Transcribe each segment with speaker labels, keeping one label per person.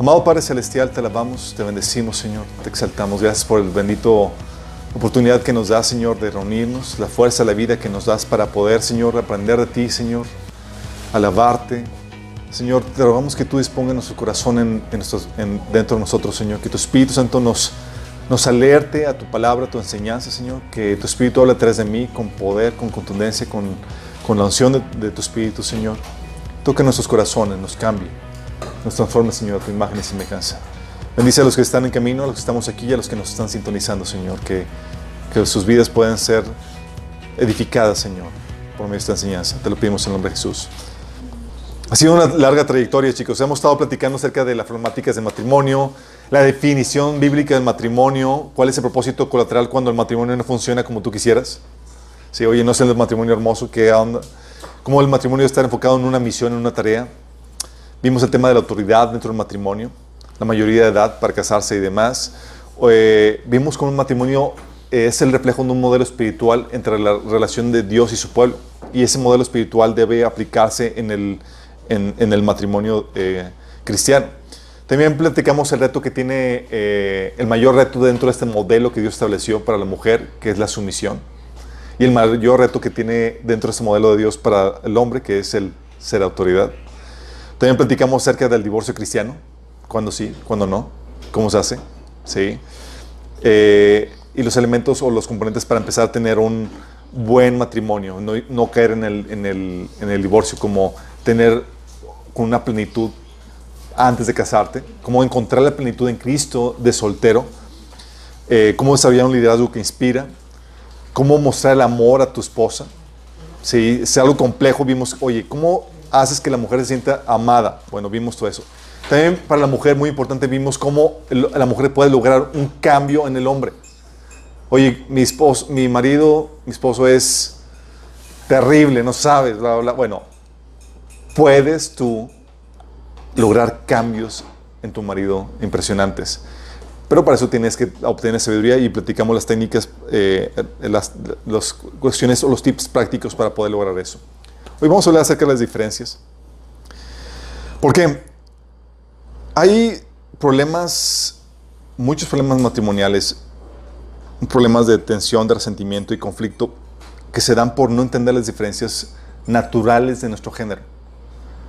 Speaker 1: Amado Padre Celestial, te alabamos, te bendecimos, Señor, te exaltamos. Gracias por el bendito oportunidad que nos da, Señor, de reunirnos, la fuerza, la vida que nos das para poder, Señor, aprender de ti, Señor, alabarte. Señor, te rogamos que tú dispongas nuestro corazón en, dentro de nosotros, Señor, que tu Espíritu Santo nos, nos alerte a tu palabra, a tu enseñanza, Señor, que tu Espíritu hable a través de mí con poder, con contundencia, con, con la unción de, de tu Espíritu, Señor. Toque nuestros corazones, nos cambie. Nos transforme, Señor, a tu imagen y semejanza. Bendice a los que están en camino, a los que estamos aquí y a los que nos están sintonizando, Señor. Que, que sus vidas puedan ser edificadas, Señor, por medio de esta enseñanza. Te lo pedimos en el nombre de Jesús. Ha sido una larga trayectoria, chicos. Hemos estado platicando acerca de las problemáticas de matrimonio, la definición bíblica del matrimonio, cuál es el propósito colateral cuando el matrimonio no funciona como tú quisieras. Si, oye, no es el matrimonio hermoso, ¿qué onda? ¿Cómo el matrimonio está enfocado en una misión, en una tarea? Vimos el tema de la autoridad dentro del matrimonio, la mayoría de edad para casarse y demás. Eh, vimos cómo un matrimonio es el reflejo de un modelo espiritual entre la relación de Dios y su pueblo. Y ese modelo espiritual debe aplicarse en el, en, el matrimonio eh, cristiano. También platicamos el reto que tiene, eh, el mayor reto dentro de este modelo que Dios estableció para la mujer, que es la sumisión. Y el mayor reto que tiene dentro de este modelo de Dios para el hombre, que es el ser autoridad. También platicamos acerca del divorcio cristiano, cuándo sí, cuándo no, cómo se hace, ¿sí? Eh, y los elementos o los componentes para empezar a tener un buen matrimonio, no, no caer en el, en, el, en el, divorcio, como tener con una plenitud antes de casarte, cómo encontrar la plenitud en Cristo de soltero, eh, cómo desarrollar un liderazgo que inspira, cómo mostrar el amor a tu esposa. Sí, es algo complejo, vimos, oye, ¿cómo haces que la mujer se sienta amada. Bueno, vimos todo eso. También para la mujer, muy importante, vimos cómo la mujer puede lograr un cambio en el hombre. Oye, mi, esposo, mi marido, mi esposo es terrible, no sabes, bla, bla, Bueno, puedes tú lograr cambios en tu marido impresionantes. Pero para eso tienes que obtener sabiduría y platicamos las técnicas, eh, las, las cuestiones o los tips prácticos para poder lograr eso. Hoy vamos a hablar acerca de las diferencias. Porque hay problemas, muchos problemas matrimoniales, problemas de tensión, de resentimiento y conflicto que se dan por no entender las diferencias naturales de nuestro género.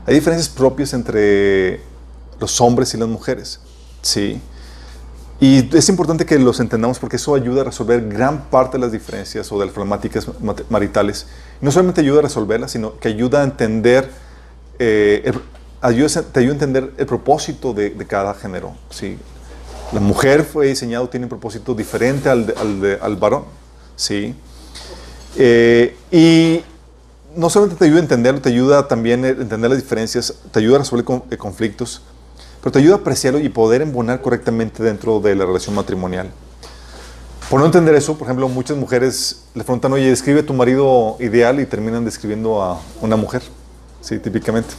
Speaker 1: Hay diferencias propias entre los hombres y las mujeres. Sí. Y es importante que los entendamos porque eso ayuda a resolver gran parte de las diferencias o de las problemáticas maritales. No solamente ayuda a resolverlas, sino que ayuda a entender, eh, ayuda, te ayuda a entender el propósito de, cada género. ¿sí? La mujer fue diseñado, tiene un propósito diferente al, al, al varón. ¿sí? Eh, y no solamente te ayuda a entenderlo, te ayuda también a entender las diferencias, te ayuda a resolver eh, conflictos pero te ayuda a apreciarlo y poder embonar correctamente dentro de la relación matrimonial. Por no entender eso, por ejemplo, muchas mujeres le preguntan, oye, describe tu marido ideal y terminan describiendo a una mujer, sí, típicamente.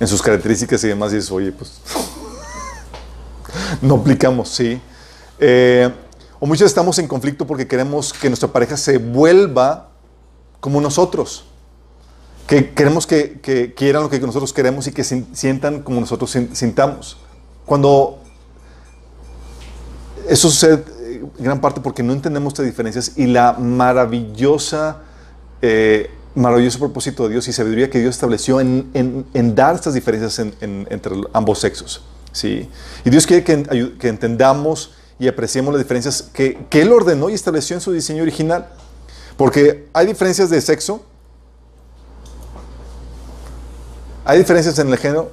Speaker 1: En sus características y demás, y dices, oye, pues no aplicamos, sí. Eh, o muchos estamos en conflicto porque queremos que nuestra pareja se vuelva como nosotros que queremos que, quieran lo que nosotros queremos y que sientan como nosotros sintamos. Cuando eso sucede gran parte porque no entendemos estas diferencias y la maravillosa, eh, maravilloso propósito de Dios y sabiduría que Dios estableció en, dar estas diferencias entre ambos sexos. ¿sí? Y Dios quiere que, entendamos y apreciemos las diferencias que, que Él ordenó y estableció en su diseño original. Porque hay diferencias de sexo, ¿Hay diferencias en el género?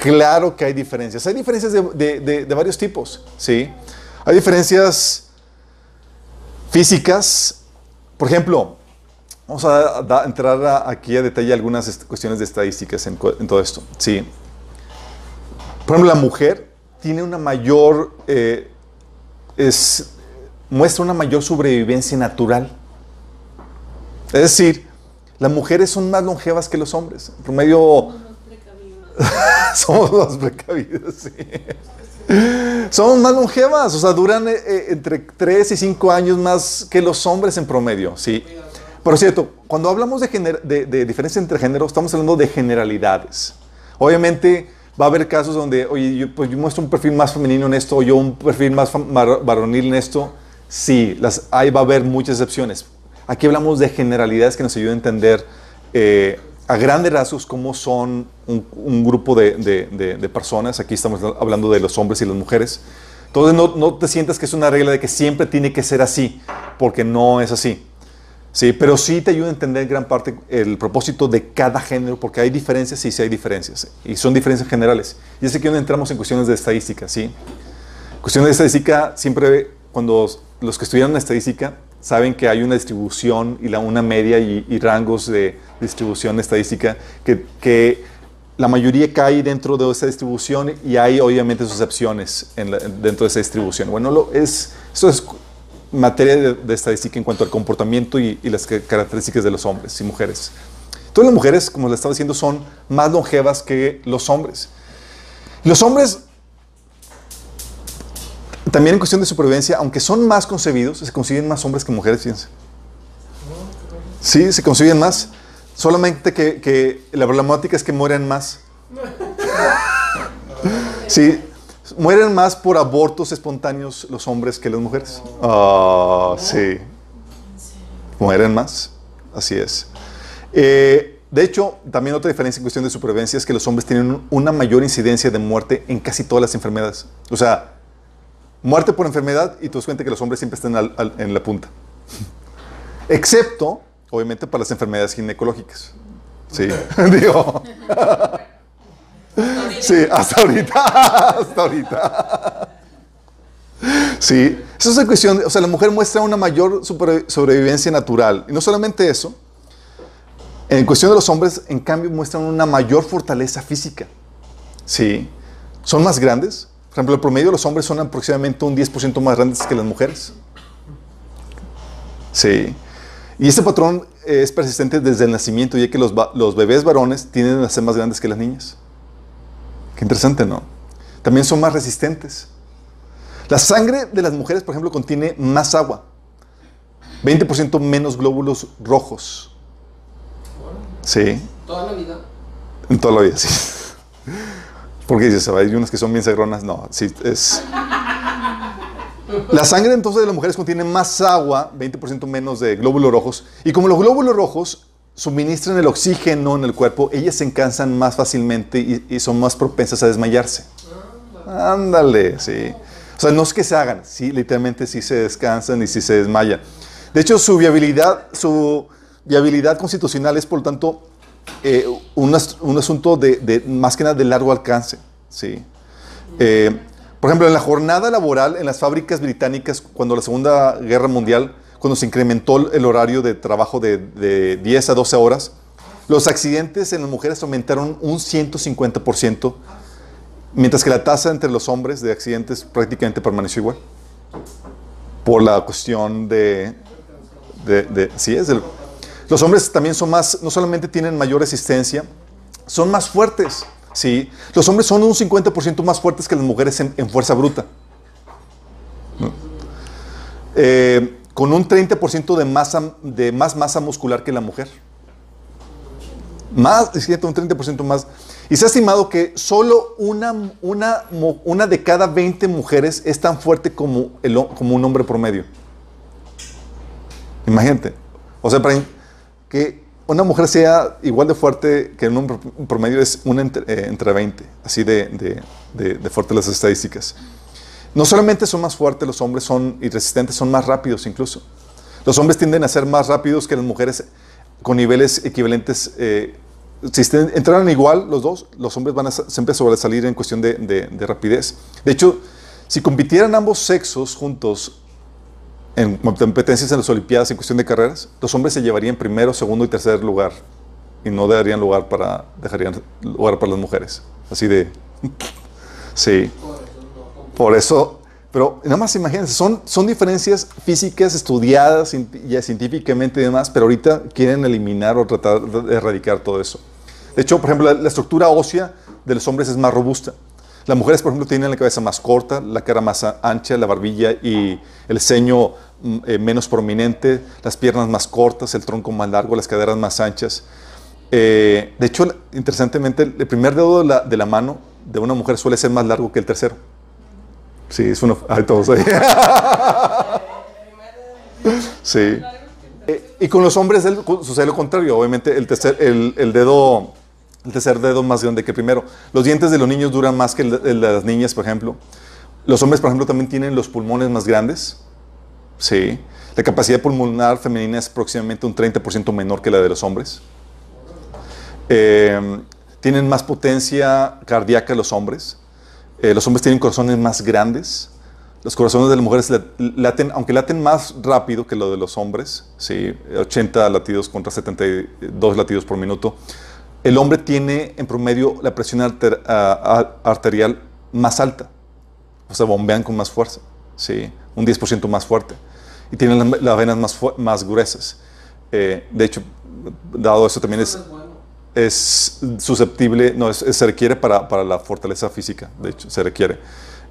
Speaker 1: Claro que hay diferencias. Hay diferencias de, varios tipos, ¿sí? Hay diferencias físicas. Por ejemplo, vamos a, entrar aquí a detalle algunas cuestiones de estadísticas en, todo esto, ¿sí? Por ejemplo, la mujer tiene una mayor, eh, es, muestra una mayor sobrevivencia natural. Es decir, las mujeres son más longevas que los hombres. En promedio Somos más precavidos, sí. Somos más longevas, o sea, duran eh, eh, entre 3 y 5 años más que los hombres en promedio, sí. Por cierto, cuando hablamos de, de, diferencia entre géneros, estamos hablando de generalidades. Obviamente, Va a haber casos donde, oye, yo, pues yo muestro un perfil más femenino en esto, o yo un perfil más varonil en esto. Sí, las, ahí va a haber muchas excepciones. Aquí hablamos de generalidades que nos ayudan a entender eh, a grandes rasgos cómo son un, grupo de, personas. Aquí estamos hablando de los hombres y las mujeres. Entonces no, no te sientas que es una regla de que siempre tiene que ser así, porque no es así. Sí, pero sí te ayuda a entender en gran parte el propósito de cada género, porque hay diferencias y sí hay diferencias, y son diferencias generales. Y es aquí donde entramos en cuestiones de estadística, ¿sí? Cuestiones de estadística, siempre cuando los que estudian estadística saben que hay una distribución y la, una media y, rangos de distribución estadística que, que, la mayoría cae dentro de esa distribución y hay obviamente sus excepciones en dentro de esa distribución. Bueno, lo, es, eso es materia de, estadística en cuanto al comportamiento y, las características de los hombres y mujeres. Todas las mujeres, como les estaba diciendo, son más longevas que los hombres. Los hombres, también en cuestión de supervivencia, aunque son más concebidos, se consiguen más hombres que mujeres, fíjense. Sí, se consiguen más. Solamente que, que la problemática es que mueren más. Sí, Mueren más por abortos espontáneos los hombres que las mujeres. Ah, sí. Mueren más. Así es. Eh, de hecho, también otra diferencia en cuestión de supervivencia es que los hombres tienen una mayor incidencia de muerte en casi todas las enfermedades. O sea, muerte por enfermedad y tú das cuenta que los hombres siempre están en la punta. Excepto, obviamente, para las enfermedades ginecológicas. Sí, digo. Sí, hasta ahorita, hasta ahorita. Sí, eso es una cuestión, o sea, la mujer muestra una mayor sobrevivencia natural. Y no solamente eso, en cuestión de los hombres, en cambio, muestran una mayor fortaleza física. Sí, son más grandes. Por ejemplo, el promedio de los hombres son aproximadamente un 10% más grandes que las mujeres. Sí. Y este patrón es persistente desde el nacimiento, ya que los, los bebés varones tienden a ser más grandes que las niñas. Qué interesante, ¿no? También son más resistentes. La sangre de las mujeres, por ejemplo, contiene más agua. 20% menos glóbulos rojos. Sí.
Speaker 2: ¿Toda la vida?
Speaker 1: En toda la vida, sí. Porque dices, hay unas que son bien sagronas. No, sí, es. La sangre entonces de las mujeres contiene más agua, 20% menos de glóbulos rojos. Y como los glóbulos rojos suministran el oxígeno en el cuerpo, ellas se cansan más fácilmente y, son más propensas a desmayarse. Ándale, sí. O sea, no es que se hagan, sí, literalmente sí se descansan y sí se desmayan. De hecho, su viabilidad, su viabilidad constitucional es, por lo tanto, eh, un, asunto de, más que nada de largo alcance. ¿sí? Eh, por ejemplo, en la jornada laboral en las fábricas británicas, cuando la Segunda Guerra Mundial, cuando se incrementó el horario de trabajo de, 10 a 12 horas, los accidentes en las mujeres aumentaron un 150%, mientras que la tasa entre los hombres de accidentes prácticamente permaneció igual. Por la cuestión de... de, sí, es los hombres también son más, no solamente tienen mayor resistencia, son más fuertes. ¿sí? Los hombres son un 50% más fuertes que las mujeres en, fuerza bruta. Eh, con un 30% de, masa, de más masa muscular que la mujer. Más, un 30% más. Y se ha estimado que solo una, una, una de cada 20 mujeres es tan fuerte como, como un hombre promedio. Imagínate. O sea, para que una mujer sea igual de fuerte que un hombre promedio es una entre, eh, entre 20, así de, de, de, las estadísticas. No solamente son más fuertes los hombres, son irresistentes, son más rápidos incluso. Los hombres tienden a ser más rápidos que las mujeres con niveles equivalentes. Eh, si entraran igual los dos, los hombres van a siempre sobresalir en cuestión de, de, rapidez. De hecho, si compitieran ambos sexos juntos en competencias en las Olimpiadas en cuestión de carreras, los hombres se llevarían primero, segundo y tercer lugar y no darían lugar para dejarían lugar para las mujeres. Así de sí. Por eso, pero nada más imagínense, son, son diferencias físicas estudiadas ya científicamente y demás, pero ahorita quieren eliminar o tratar de erradicar todo eso. De hecho, por ejemplo, la, estructura ósea de los hombres es más robusta. Las mujeres, por ejemplo, tienen la cabeza más corta, la cara más ancha, la barbilla y el ceño mm, eh, menos prominente, las piernas más cortas, el tronco más largo, las caderas más anchas. Eh, de hecho, interesantemente, el primer dedo de la, de la mano de una mujer suele ser más largo que el tercero. Sí, es uno. Ay, todos ahí. Sí. Eh, y con los hombres sucede lo contrario. Obviamente, el tercer, el, el dedo, el tercer dedo más grande que el primero. Los dientes de los niños duran más que el de, las niñas, por ejemplo. Los hombres, por ejemplo, también tienen los pulmones más grandes. Sí. La capacidad pulmonar femenina es aproximadamente un 30% menor que la de los hombres. Eh, tienen más potencia cardíaca los hombres. Eh, los hombres tienen corazones más grandes. Los corazones de las mujeres lat- laten, aunque laten más rápido que lo de los hombres, ¿sí? 80 latidos contra 72 latidos por minuto. El hombre tiene en promedio la presión arterial más alta. O sea, bombean con más fuerza, ¿sí? un 10% más fuerte. Y tienen las, venas más, más gruesas. Eh, de hecho, dado eso también es, es susceptible, no, es- se requiere para, para la fortaleza física, de hecho, se requiere.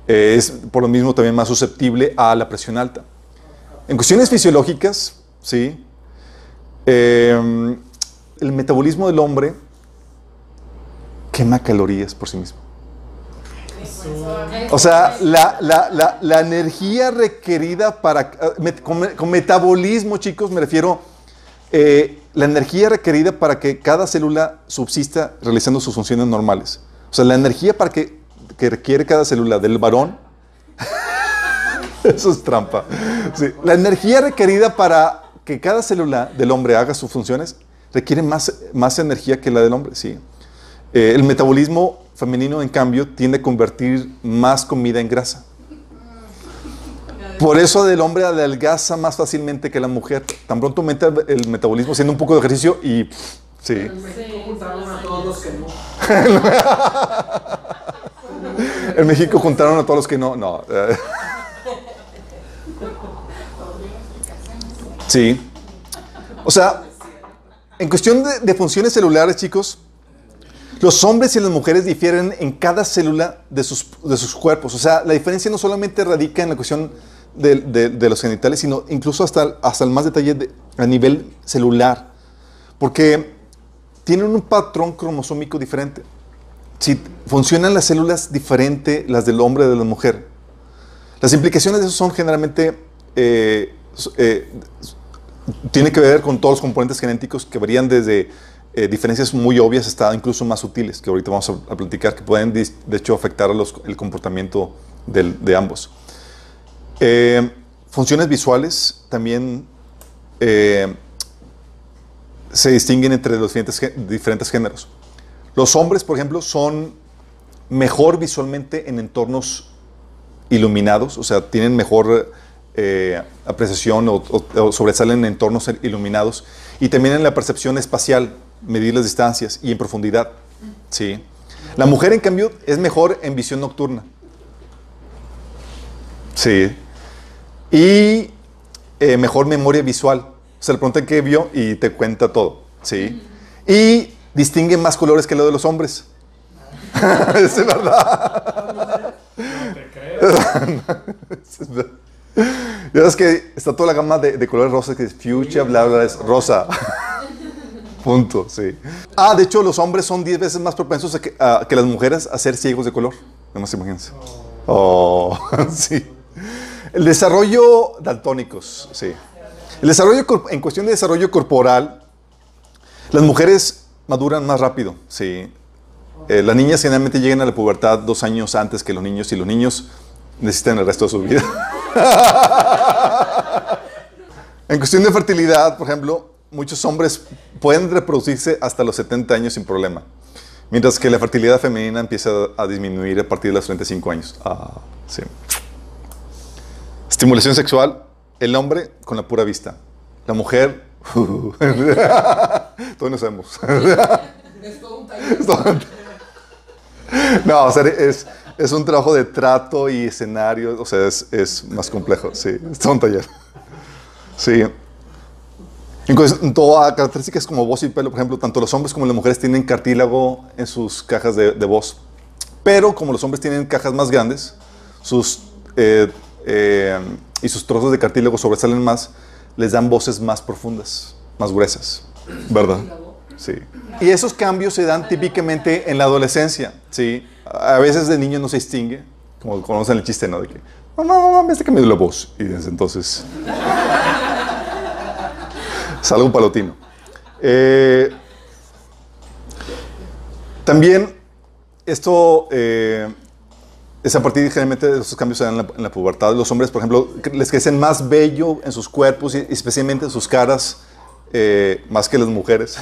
Speaker 1: Eh, es por lo mismo también más susceptible a la presión alta. En cuestiones fisiológicas, ¿sí? Eh, el metabolismo del hombre quema calorías por sí mismo. O sea, la, la- la- la energía requerida para... eh, con, con metabolismo, chicos, me refiero... eh, la energía requerida para que cada célula subsista realizando sus funciones normales. O sea, la energía para que, que requiere cada célula del varón... Eso es trampa. Sí, La energía requerida para que cada célula del hombre haga sus funciones requiere más, más energía que la del hombre, sí. Eh, el metabolismo femenino, en cambio, tiende a convertir más comida en grasa. Por eso el hombre adelgaza más fácilmente que la mujer. Tan pronto aumenta el- metabolismo haciendo un poco de ejercicio y pff, sí.
Speaker 2: En México juntaron a todos los que no.
Speaker 1: En México juntaron a todos los que no. No. eh. Sí. O sea, en cuestión de, de funciones celulares, chicos, los hombres y las mujeres difieren en cada célula de sus, de sus cuerpos. O sea, la diferencia no solamente radica en la cuestión de, de- los genitales, sino incluso hasta, hasta el más detalle de- a nivel celular. Porque tienen un patrón cromosómico diferente. Si funcionan las células diferente las del hombre y de la mujer. Las implicaciones de eso son generalmente eh, eh, tiene que ver con todos los componentes genéticos que varían desde eh, diferencias muy obvias hasta incluso más sutiles, que ahorita vamos a, platicar, que pueden de hecho afectar el comportamiento de ambos. Eh, funciones visuales también eh, se distinguen entre los diferentes, diferentes géneros. Los hombres, por ejemplo, son mejor visualmente en entornos iluminados, o sea, tienen mejor eh, apreciación o, o- o sobresalen en entornos iluminados y también en la percepción espacial, medir las distancias y en profundidad. ¿sí? La mujer, en cambio, es mejor en visión nocturna. Sí. Y eh, mejor memoria visual. Se le pregunta qué vio y te cuenta todo. ¿sí? Y distingue más colores que lo de los hombres. es verdad. Ya ves que está toda la gama de, de colores rosas que es fuchsia, bla, bla, es rosa. Punto, sí. Ah, de hecho, los hombres son 10 veces más propensos a que, a que las mujeres a ser ciegos de color. Nada más imagínense. Oh, sí. El desarrollo daltónicos, sí. El desarrollo en cuestión de desarrollo corporal, las mujeres maduran más rápido, sí. Eh, las niñas generalmente llegan a la pubertad dos años antes que los niños y los niños necesitan el resto de su vida. en cuestión de fertilidad, por ejemplo, muchos hombres pueden reproducirse hasta los 70 años sin problema, mientras que la fertilidad femenina empieza a disminuir a partir de los 35 años. Ah, sí. Estimulación sexual, el hombre con la pura vista, la mujer... todos nos sabemos.
Speaker 2: Es todo un taller.
Speaker 1: Es todo- No, o sea, es, es un trabajo de trato y escenario, o sea, es, es más complejo, sí, es todo un taller. Sí. En cues- en todas características como voz y pelo, por ejemplo, tanto los hombres como las mujeres tienen cartílago en sus cajas de, de voz. Pero como los hombres tienen cajas más grandes, sus, eh, eh, y sus trozos de cartílago sobresalen más, les dan voces más profundas, más gruesas. ¿Verdad? Sí. Y esos cambios se dan típicamente en la adolescencia, ¿sí? A veces de niño no se distingue, como conocen el chiste, ¿no? De que, mamá, mamá, me está cambiando la voz. Y desde entonces... es algo palotino. Eh, también esto eh, es a partir generalmente de esos cambios en la, pubertad. Los hombres, por ejemplo, les crecen más vello en sus cuerpos y especialmente en sus caras, eh, más que las mujeres.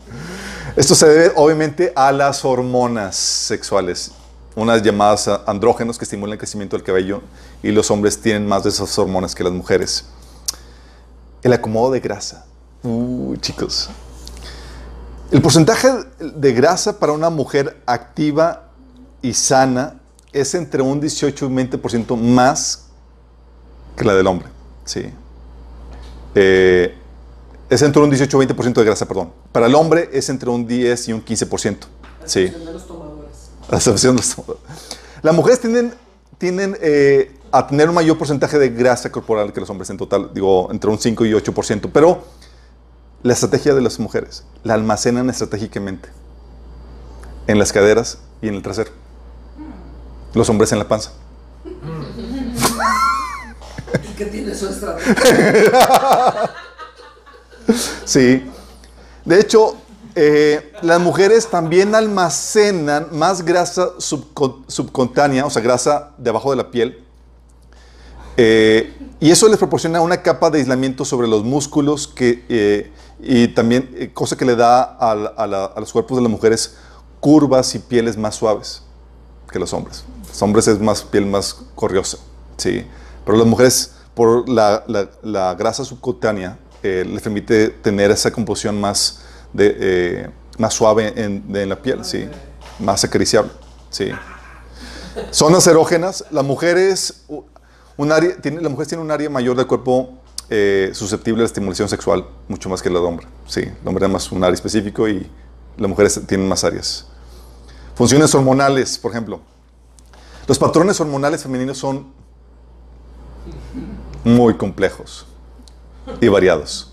Speaker 1: Esto se debe obviamente a las hormonas sexuales, unas llamadas andrógenos que estimulan el crecimiento del cabello y los hombres tienen más de esas hormonas que las mujeres. El acomodo de grasa. Uh, chicos. El porcentaje de grasa para una mujer activa y sana es entre un 18 y un 20% más que la del hombre. Sí. Eh, es entre un 18 y 20% de grasa, perdón. Para el hombre es entre un 10 y un 15%. Sí.
Speaker 2: De los tomadores.
Speaker 1: La de los tomadores. Las mujeres tienden, tienden eh, a tener un mayor porcentaje de grasa corporal que los hombres en total, digo, entre un 5 y 8%. Pero la estrategia de las mujeres la almacenan estratégicamente en las caderas y en el trasero. Los hombres en la panza.
Speaker 2: ¿Y qué tiene su estrategia?
Speaker 1: Sí. De hecho, eh, las mujeres también almacenan más grasa subcutánea, o sea, grasa debajo de la piel. Eh, y eso les proporciona una capa de aislamiento sobre los músculos que, eh, y también, eh, cosa que le da a, a la- a los cuerpos de las mujeres curvas y pieles más suaves que los hombres. Los hombres es más piel más corriosa, ¿sí? Pero las mujeres, por la, la- la grasa subcutánea, eh, les permite tener esa composición más, de, eh, más suave en, de- en la piel, ¿sí? Más acariciable, ¿sí? Zonas erógenas, las mujeres, un área, tiene, un área mayor del cuerpo eh, susceptible a la estimulación sexual, mucho más que la hombre, ¿sí? El hombre es más un área específico y las mujeres tienen más áreas. Funciones hormonales, por ejemplo. Los patrones hormonales femeninos son muy complejos y variados.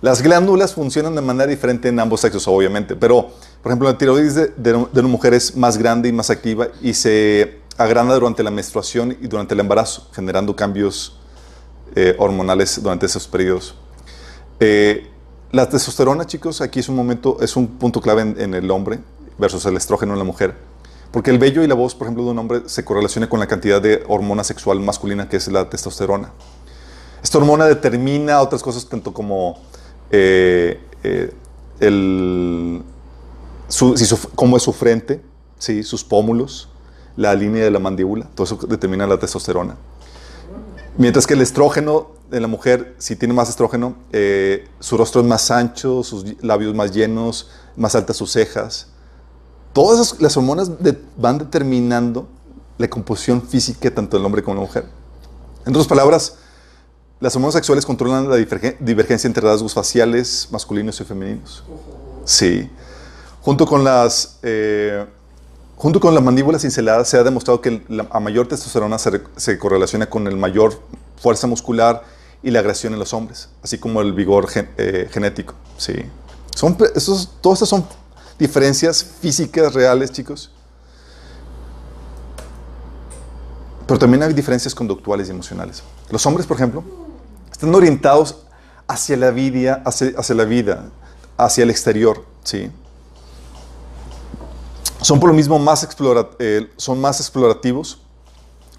Speaker 1: Las glándulas funcionan de manera diferente en ambos sexos, obviamente, pero, por ejemplo, la tiroides de, de- de una mujer es más grande y más activa y se agranda durante la menstruación y durante el embarazo, generando cambios eh, hormonales durante esos periodos. Eh, la testosterona, chicos, aquí es un momento, es un punto clave en, en el hombre versus el estrógeno en la mujer. Porque el vello y la voz, por ejemplo, de un hombre se correlaciona con la cantidad de hormona sexual masculina que es la testosterona. Esta hormona determina otras cosas, tanto como eh, eh, el, su- si su- cómo es su frente, ¿sí? sus pómulos, la línea de la mandíbula, todo eso determina la testosterona. Mientras que el estrógeno de la mujer, si tiene más estrógeno, eh, su rostro es más ancho, sus labios más llenos, más altas sus cejas. Todas las hormonas van determinando la composición física tanto del hombre como de la mujer. En otras palabras, las hormonas sexuales controlan la divergen- divergencia entre rasgos faciales masculinos y femeninos. Sí. Junto con las, eh, junto con la mandíbula cincelada se ha demostrado que la, a mayor testosterona se, re- se correlaciona con el mayor fuerza muscular y la agresión en los hombres, así como el vigor eh, genético. Sí. Son, esos, todas estas son diferencias físicas reales, chicos. Pero también hay diferencias conductuales y emocionales. Los hombres, por ejemplo, están orientados hacia la vida, hacia, hacia la vida, hacia el exterior, ¿sí? Son por lo mismo más, explora- eh, son más explorativos.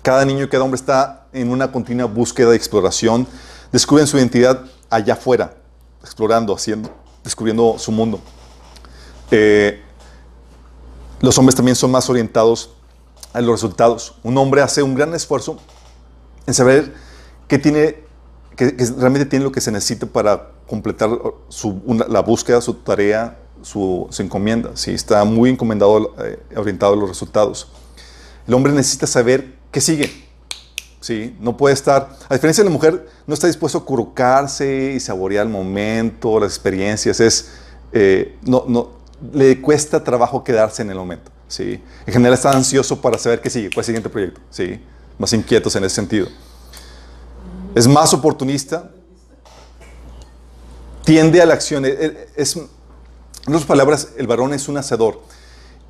Speaker 1: Cada niño y cada hombre está en una continua búsqueda de exploración. Descubren su identidad allá afuera, explorando, haciendo, descubriendo su mundo. Eh, los hombres también son más orientados a los resultados. Un hombre hace un gran esfuerzo en saber qué tiene, que, realmente tiene lo que se necesita para completar la búsqueda, su tarea, su, su encomienda. ¿sí? Está muy encomendado, eh, orientado a los resultados. El hombre necesita saber qué sigue. ¿sí? No puede estar, a diferencia de la mujer, no está dispuesto a acurrucarse y saborear el momento, las experiencias. Es, eh, no, no, le cuesta trabajo quedarse en el momento. ¿sí? En general está ansioso para saber qué sigue, cuál es el siguiente proyecto. ¿sí? Más inquietos en ese sentido. Es más oportunista, tiende a la acción. Es, es- en otras palabras, el varón es un hacedor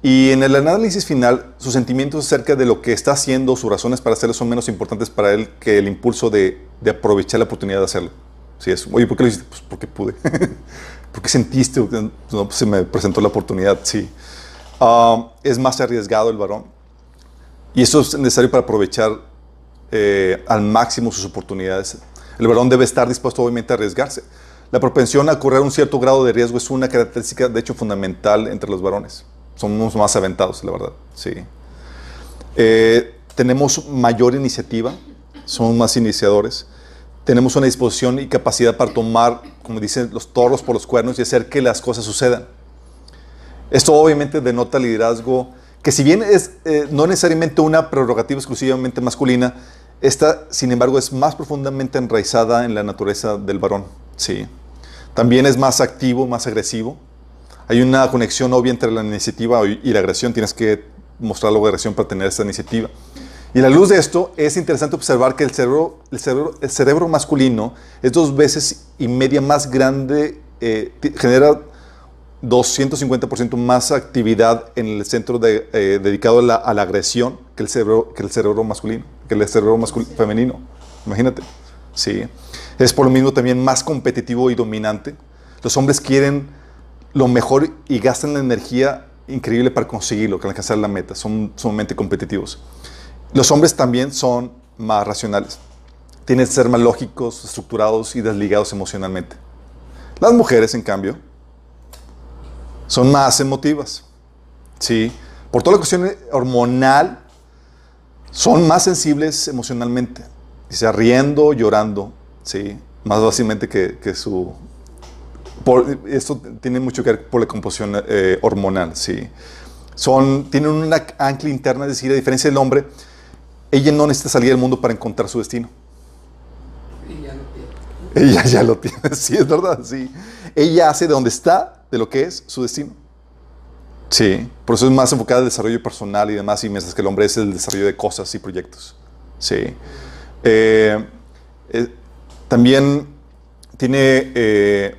Speaker 1: Y en el análisis final, sus sentimientos acerca de lo que está haciendo, sus razones para hacerlo son menos importantes para él que el impulso de, de aprovechar la oportunidad de hacerlo. Sí, es, oye, ¿por qué lo hiciste? Pues porque pude. ¿Por qué sentiste? No, pues se me presentó la oportunidad, sí. Ah, es más arriesgado el varón. Y eso es necesario para aprovechar eh, al máximo sus oportunidades. El varón debe estar dispuesto obviamente a arriesgarse. La propensión a correr un cierto grado de riesgo es una característica, de hecho, fundamental entre los varones. Somos más aventados, la verdad. Sí. Eh, tenemos mayor iniciativa, somos más iniciadores. Tenemos una disposición y capacidad para tomar, como dicen, los toros por los cuernos y hacer que las cosas sucedan. Esto obviamente denota liderazgo que si bien es eh, no necesariamente una prerrogativa exclusivamente masculina, esta, sin embargo, es más profundamente enraizada en la naturaleza del varón. Sí. También es más activo, más agresivo. Hay una conexión obvia entre la iniciativa y la agresión. Tienes que mostrar la agresión para tener esa iniciativa. Y a la luz de esto, es interesante observar que el cerebro, el cerebro, el cerebro masculino es dos veces y media más grande, eh, genera 250% más actividad en el centro eh, dedicado a la, a la, agresión que el cerebro, que el cerebro masculino, que el cerebro masculino, femenino. Imagínate. Sí. Es por lo mismo también más competitivo y dominante. Los hombres quieren lo mejor y gastan la energía increíble para conseguirlo, para alcanzar la meta. Son sumamente competitivos. Los hombres también son más racionales. Tienen que ser más lógicos, estructurados y desligados emocionalmente. Las mujeres, en cambio, son más emotivas. ¿sí? Por toda la cuestión hormonal, son más sensibles emocionalmente. Sea riendo, llorando, ¿sí? más fácilmente que, que su... Por, esto tiene mucho que ver por la composición eh, hormonal. ¿sí? Son, tienen una ancla interna, es decir, a diferencia del hombre, ella no necesita salir al mundo para encontrar su destino.
Speaker 2: Ella lo tiene.
Speaker 1: Ella ya lo tiene, sí, es verdad, sí. Ella hace de donde está, de lo que es su destino. Sí, por eso es más enfocada al desarrollo personal y demás, y mientras que el hombre es el desarrollo de cosas y proyectos. Sí. Eh, eh, también tiene, eh,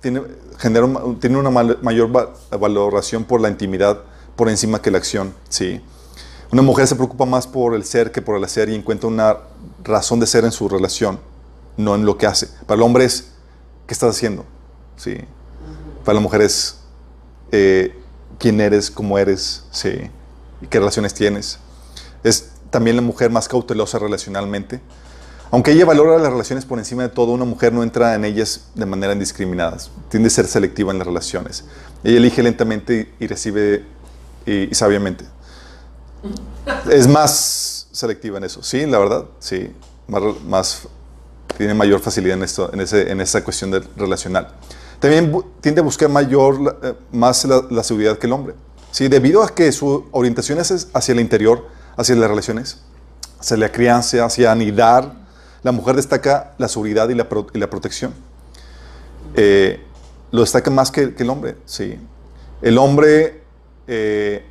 Speaker 1: tiene, genera, tiene una mayor valoración por la intimidad por encima que la acción. Sí. Una mujer se preocupa más por el ser que por el hacer y encuentra una razón de ser en su relación, no en lo que hace. Para el hombre es, ¿qué estás haciendo? Sí. Para la mujer es, quién eres, cómo eres, sí. Y qué relaciones tienes. Es también la mujer más cautelosa relacionalmente. Aunque ella valora las relaciones por encima de todo, una mujer no entra en ellas de manera indiscriminada. Tiende a ser selectiva en las relaciones. Ella elige lentamente y recibe y, sabiamente es más selectiva en eso. Sí, la verdad, sí. Más tiene mayor facilidad en, esto, en, ese, en esa cuestión de relacional. También tiende a buscar mayor, eh, más la, la, seguridad que el hombre. Sí, debido a que su orientación es hacia el interior, hacia las relaciones, hacia la crianza, hacia anidar, la mujer destaca la seguridad y la, protección. Eh, lo destaca más que, el hombre, sí. El hombre eh,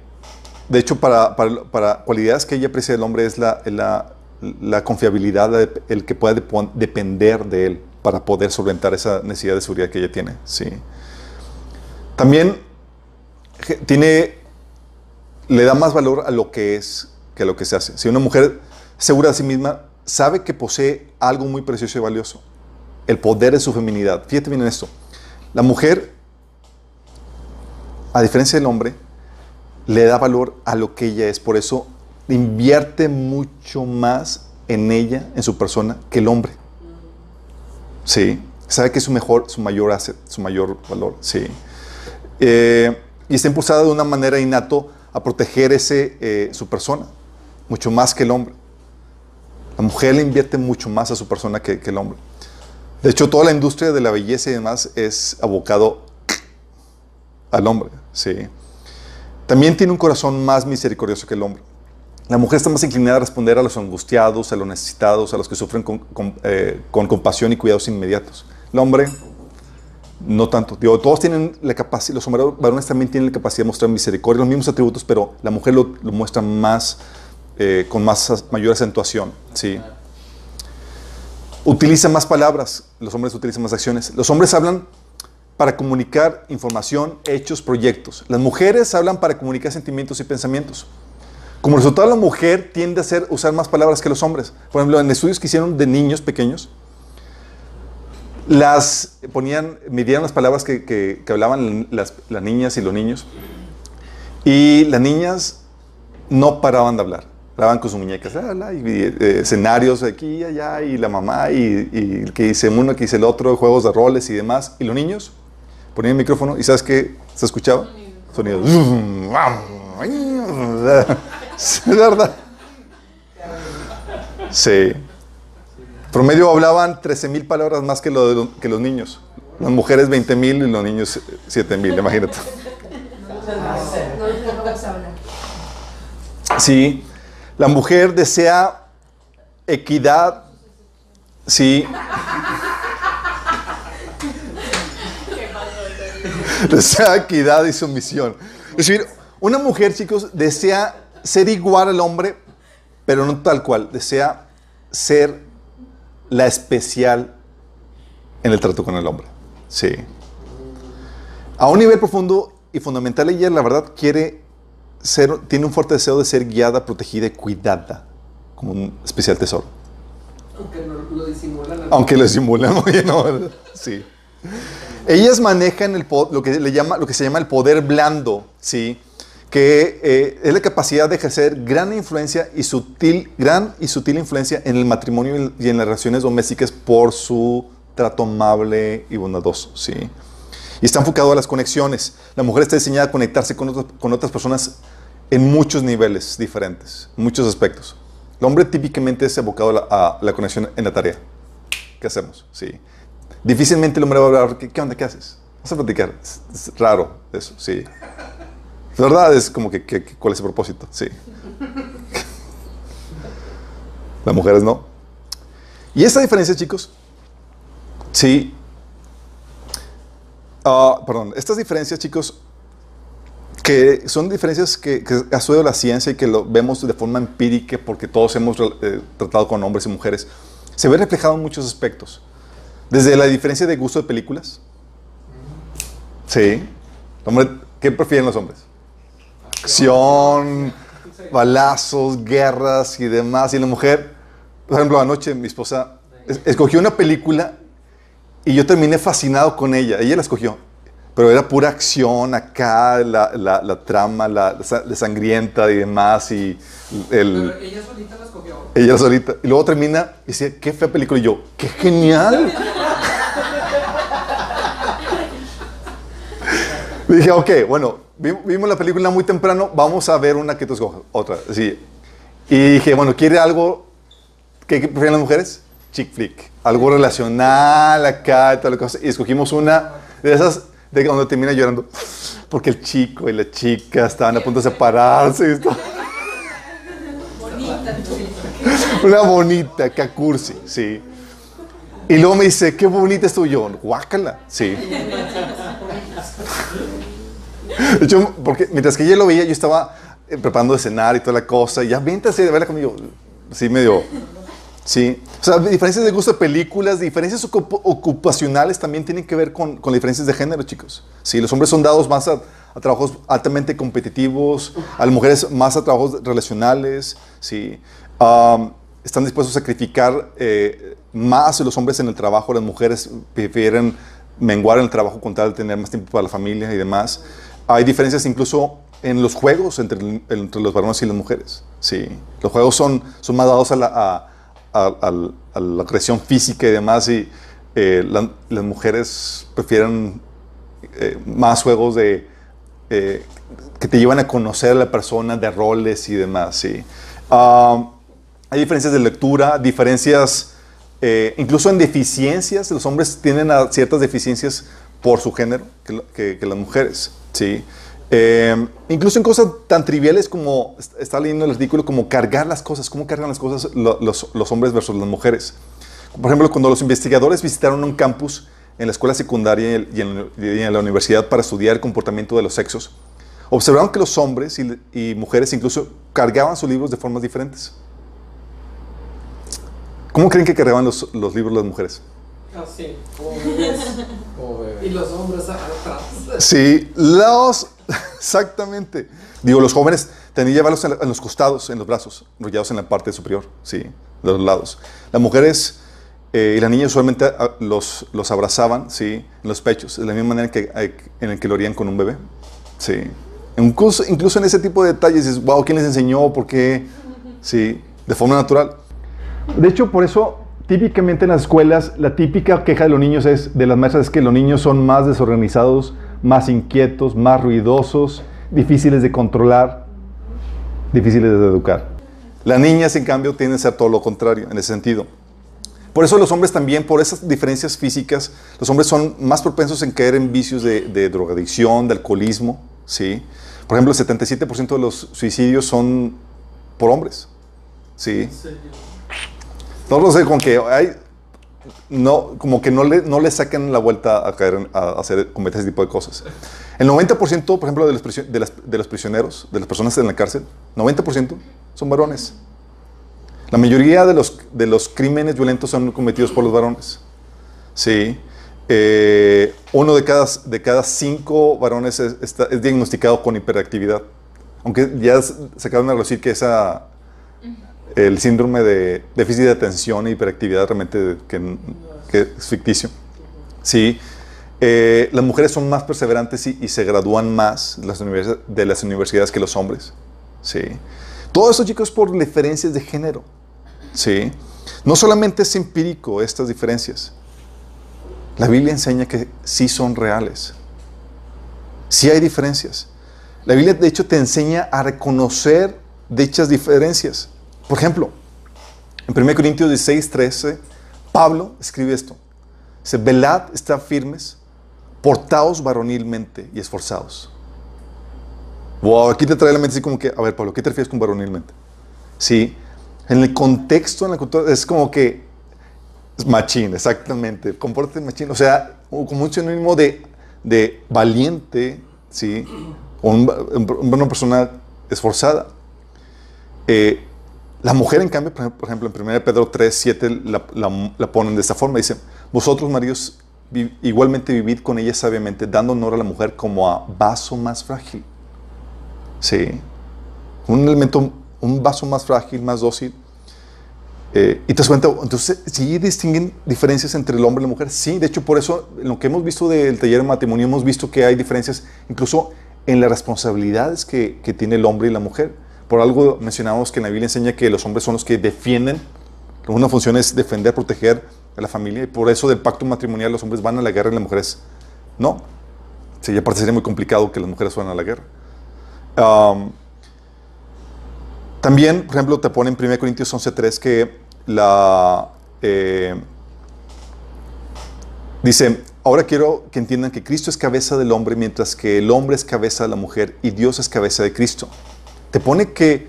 Speaker 1: de hecho, para, cualidades que ella aprecia del hombre es la confiabilidad, el que pueda depender de él para poder solventar esa necesidad de seguridad que ella tiene. Sí. También tiene, le da más valor a lo que es que lo que se hace. Si una mujer segura de sí misma sabe que posee algo muy precioso y valioso, el poder de su feminidad. Fíjate bien en esto. La mujer, a diferencia del hombre, le da valor a lo que ella es. Por eso invierte mucho más en ella, en su persona, que el hombre. Sí. Sabe que es su mejor, su mayor asset, su mayor valor. Sí. Eh, y está impulsada de una manera innato a proteger ese, eh, su persona, mucho más que el hombre. La mujer le invierte mucho más a su persona que, el hombre. De hecho, toda la industria de la belleza y demás es abocado al hombre. Sí. También tiene un corazón más misericordioso que el hombre. La mujer está más inclinada a responder a los angustiados, a los necesitados, a los que sufren con, eh, compasión y cuidados inmediatos. El hombre, no tanto. Todos tienen la capacidad, los varones también tienen la capacidad de mostrar misericordia, los mismos atributos, pero la mujer lo muestra más, eh, con más, mayor acentuación. ¿sí? Utiliza más palabras, los hombres utilizan más acciones. Los hombres hablan para comunicar información, hechos, proyectos. Las mujeres hablan para comunicar sentimientos y pensamientos. Como resultado, la mujer tiende a usar más palabras que los hombres. Por ejemplo, en estudios que hicieron de niños pequeños, las ponían, midieron las palabras que, que- que hablaban las, las niñas y los niños. Y las niñas no paraban de hablar. Hablaban con sus muñecas, la, la, y eh, escenarios aquí y allá, y la mamá, y, y el que dice uno, que dice el otro, juegos de roles y demás. Y los niños ponían el micrófono, ¿y sabes qué se escuchaba? Sonidos. Es verdad. Sí. Promedio hablaban 13 mil palabras más que, lo de lo- que los niños. Las mujeres 20 mil y los niños 7 mil, imagínate.
Speaker 3: No dejamos hablar.
Speaker 1: Sí, la mujer desea equidad, sí. Desea equidad y sumisión. Es decir, una mujer, chicos, desea ser igual al hombre, pero no tal cual. Desea ser la especial en el trato con el hombre. Sí. A un nivel profundo y fundamental, ella, la verdad, quiere ser, tiene un fuerte deseo de ser guiada, protegida y cuidada como un especial tesoro.
Speaker 2: Aunque no lo disimulan.
Speaker 1: Aunque lo simulan muy bien, ¿no? Sí. Ellas manejan el, lo, que le llama, lo que se llama el poder blando, ¿sí? Que eh, es la capacidad de ejercer gran influencia y sutil, gran y sutil influencia en el matrimonio y en las relaciones domésticas por su trato amable y bondadoso, ¿sí? Y está enfocado a las conexiones. La mujer está diseñada a conectarse con, otras- personas en muchos niveles diferentes, en muchos aspectos. El hombre típicamente es evocado a la, conexión en la tarea. ¿Qué hacemos? Sí. Difícilmente el hombre va a hablar, ¿qué, qué onda? ¿Qué haces? Vamos a platicar. Es raro eso, sí. La verdad es como que, que- que- ¿cuál es el propósito? Sí. Las mujeres no. Y esta diferencia, chicos, sí. Ah, perdón, estas diferencias, chicos, que son diferencias que, que ha estudiado la ciencia y que lo vemos de forma empírica porque todos hemos eh, tratado con hombres y mujeres, se ve reflejado en muchos aspectos. Desde la diferencia de gusto de películas. Sí. Hombre, ¿Qué prefieren los hombres? Acción, balazos, guerras y demás. Y la mujer, por ejemplo, anoche mi esposa es- escogió una película y yo terminé fascinado con ella. Ella la escogió. Pero era pura acción acá, la, la- la trama, la, la sa- la sangrienta y demás. Y el,
Speaker 2: Pero ella solita la escogió.
Speaker 1: ella solita. Y luego termina y dice, qué fea película. Y yo, qué genial. Dije, ok, bueno, vi- vimos la película muy temprano, vamos a ver una que tú escojas, otra. Sí. Y dije, bueno, ¿quiere algo que prefieren las mujeres? Chick flick. Algo relacional acá y toda la cosa. Y escogimos una de esas de donde termina llorando. Porque el chico y la chica estaban a punto de separarse. y esto- Una bonita, que cursi, sí. Y luego me dice, qué bonita estoy yo. Guácala, sí. De hecho, porque mientras que ella lo veía, yo estaba eh, preparando de cenar y toda la cosa. Y ya, de verla conmigo. Sí, medio. Sí. O sea, diferencias de gusto de películas, diferencias ocup- ocupacionales también tienen que ver con, con diferencias de género, chicos. Sí, los hombres son dados más a, trabajos altamente competitivos, a las mujeres más a trabajos relacionales, sí. Están dispuestos a sacrificar eh, más los hombres en el trabajo, las mujeres prefieren menguar en el trabajo con tal de tener más tiempo para la familia y demás. Hay diferencias incluso en los juegos entre, entre los varones y las mujeres. Sí, los juegos son, son más dados a la, a, a- la agresión física y demás y eh, la- las mujeres prefieren eh, más juegos de, eh, que te llevan a conocer a la persona, de roles y demás. Ah, hay diferencias de lectura, diferencias incluso en deficiencias. Los hombres tienen ciertas deficiencias por su género que- que las mujeres. ¿sí? Eh, incluso en cosas tan triviales como, est- está leyendo el artículo, como cargar las cosas, cómo cargan las cosas lo- los, los hombres versus las mujeres. Por ejemplo, cuando los investigadores visitaron un campus en la escuela secundaria y en- y en, la universidad para estudiar el comportamiento de los sexos, observaron que los hombres y, y mujeres incluso cargaban sus libros de formas diferentes. ¿Cómo creen que cargaban los, los libros las mujeres?
Speaker 2: Así, como bebés.
Speaker 4: Como bebé.
Speaker 2: Y los hombres atrás.
Speaker 1: Sí, los. Exactamente. Digo, los jóvenes tenían que llevarlos en, los costados, en los brazos, enrollados en la parte superior, sí, de los lados. Las mujeres eh, y las niñas usualmente ah, los, los abrazaban, sí, en los pechos, de la misma manera que, eh, en el que lo harían con un bebé, sí. Incluso, incluso en ese tipo de detalles, wow, ¿quién les enseñó? ¿Por qué? Sí, de forma natural. De hecho, por eso, típicamente en las escuelas, la típica queja de los niños es, de las maestras es que los niños son más desorganizados, más inquietos, más ruidosos, difíciles de controlar, difíciles de educar. Las niñas, en cambio, tienden a ser todo lo contrario en ese sentido. Por eso los hombres también, por esas diferencias físicas, los hombres son más propensos en caer en vicios de, de drogadicción, de alcoholismo, ¿sí? Por ejemplo, el 77% de los suicidios son por hombres, ¿sí? No lo sé, con que hay, no, como que no le, no le sacan la vuelta a caer, a hacer, cometer ese tipo de cosas. El 90%, por ejemplo, de los, prisioneros, de las personas en la cárcel, 90% son varones. La mayoría de los, de los crímenes violentos son cometidos por los varones. Sí. Eh, uno de cada, de cada cinco varones es, está- es diagnosticado con hiperactividad. Aunque ya se acaban de decir que esa, el síndrome de déficit de atención e hiperactividad realmente que, es ficticio. Sí. Eh, las mujeres son más perseverantes y, se gradúan más las, de las universidades que los hombres. Sí. Todo eso, chicos, por diferencias de género. Sí. No solamente es empírico estas diferencias. La Biblia enseña que sí son reales. Sí hay diferencias. La Biblia, de hecho, te enseña a reconocer dichas diferencias. Por ejemplo, en 1 Corintios 16, 13, Pablo escribe esto. Dice, velad, estad firmes, portaos varonilmente y esforzados. Wow, aquí te trae la mente así como que, a ver, Pablo, ¿qué te refieres con varonilmente? Sí, en el contexto, en la cultura, es como que es machín, exactamente, compórtate machín, o sea, como un sinónimo de, de valiente, ¿sí? O un- un- una persona esforzada. Eh, la mujer, en cambio, por ej- por ejemplo, en 1 Pedro 3, 7, la, la- la ponen de esta forma. Dice, vosotros, maridos, vi- igualmente vivid con ella sabiamente, dando honor a la mujer como a vaso más frágil. Sí. Un elemento, un vaso más frágil, más dócil. Eh, y te das cuenta, entonces, ¿sí distinguen diferencias entre el hombre y la mujer? Sí, de hecho, por eso, en lo que hemos visto del taller de matrimonio, hemos visto que hay diferencias incluso en las responsabilidades que, que tiene el hombre y la mujer. Por algo mencionamos que en la Biblia enseña que los hombres son los que defienden, una función es defender, proteger a la familia, y por eso del pacto matrimonial los hombres van a la guerra y las mujeres no. Sí, y aparte sería muy complicado que las mujeres fueran a la guerra. También, por ejemplo, te pone en 1 Corintios 11.3 que la... eh, dice, ahora quiero que entiendan que Cristo es cabeza del hombre, mientras que el hombre es cabeza de la mujer y Dios es cabeza de Cristo. Te pone que,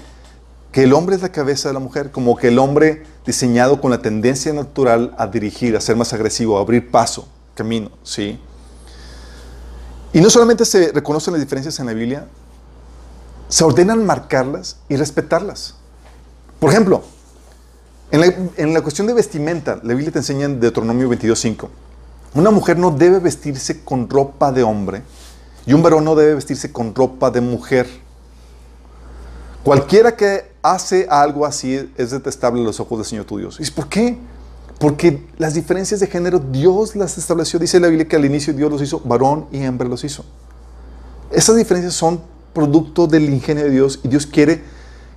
Speaker 1: que el hombre es la cabeza de la mujer, como que el hombre diseñado con la tendencia natural a dirigir, a ser más agresivo, a abrir paso, camino, ¿sí? Y no solamente se reconocen las diferencias en la Biblia, se ordenan marcarlas y respetarlas. Por ejemplo, en la, en la cuestión de vestimenta, la Biblia te enseña en Deuteronomio 22.5, una mujer no debe vestirse con ropa de hombre y un varón no debe vestirse con ropa de mujer. Cualquiera que hace algo así es detestable a los ojos del Señor tu Dios. ¿Y por qué? Porque las diferencias de género Dios las estableció. Dice la Biblia que al inicio Dios los hizo, varón y hembra los hizo. Esas diferencias son producto del ingenio de Dios y Dios quiere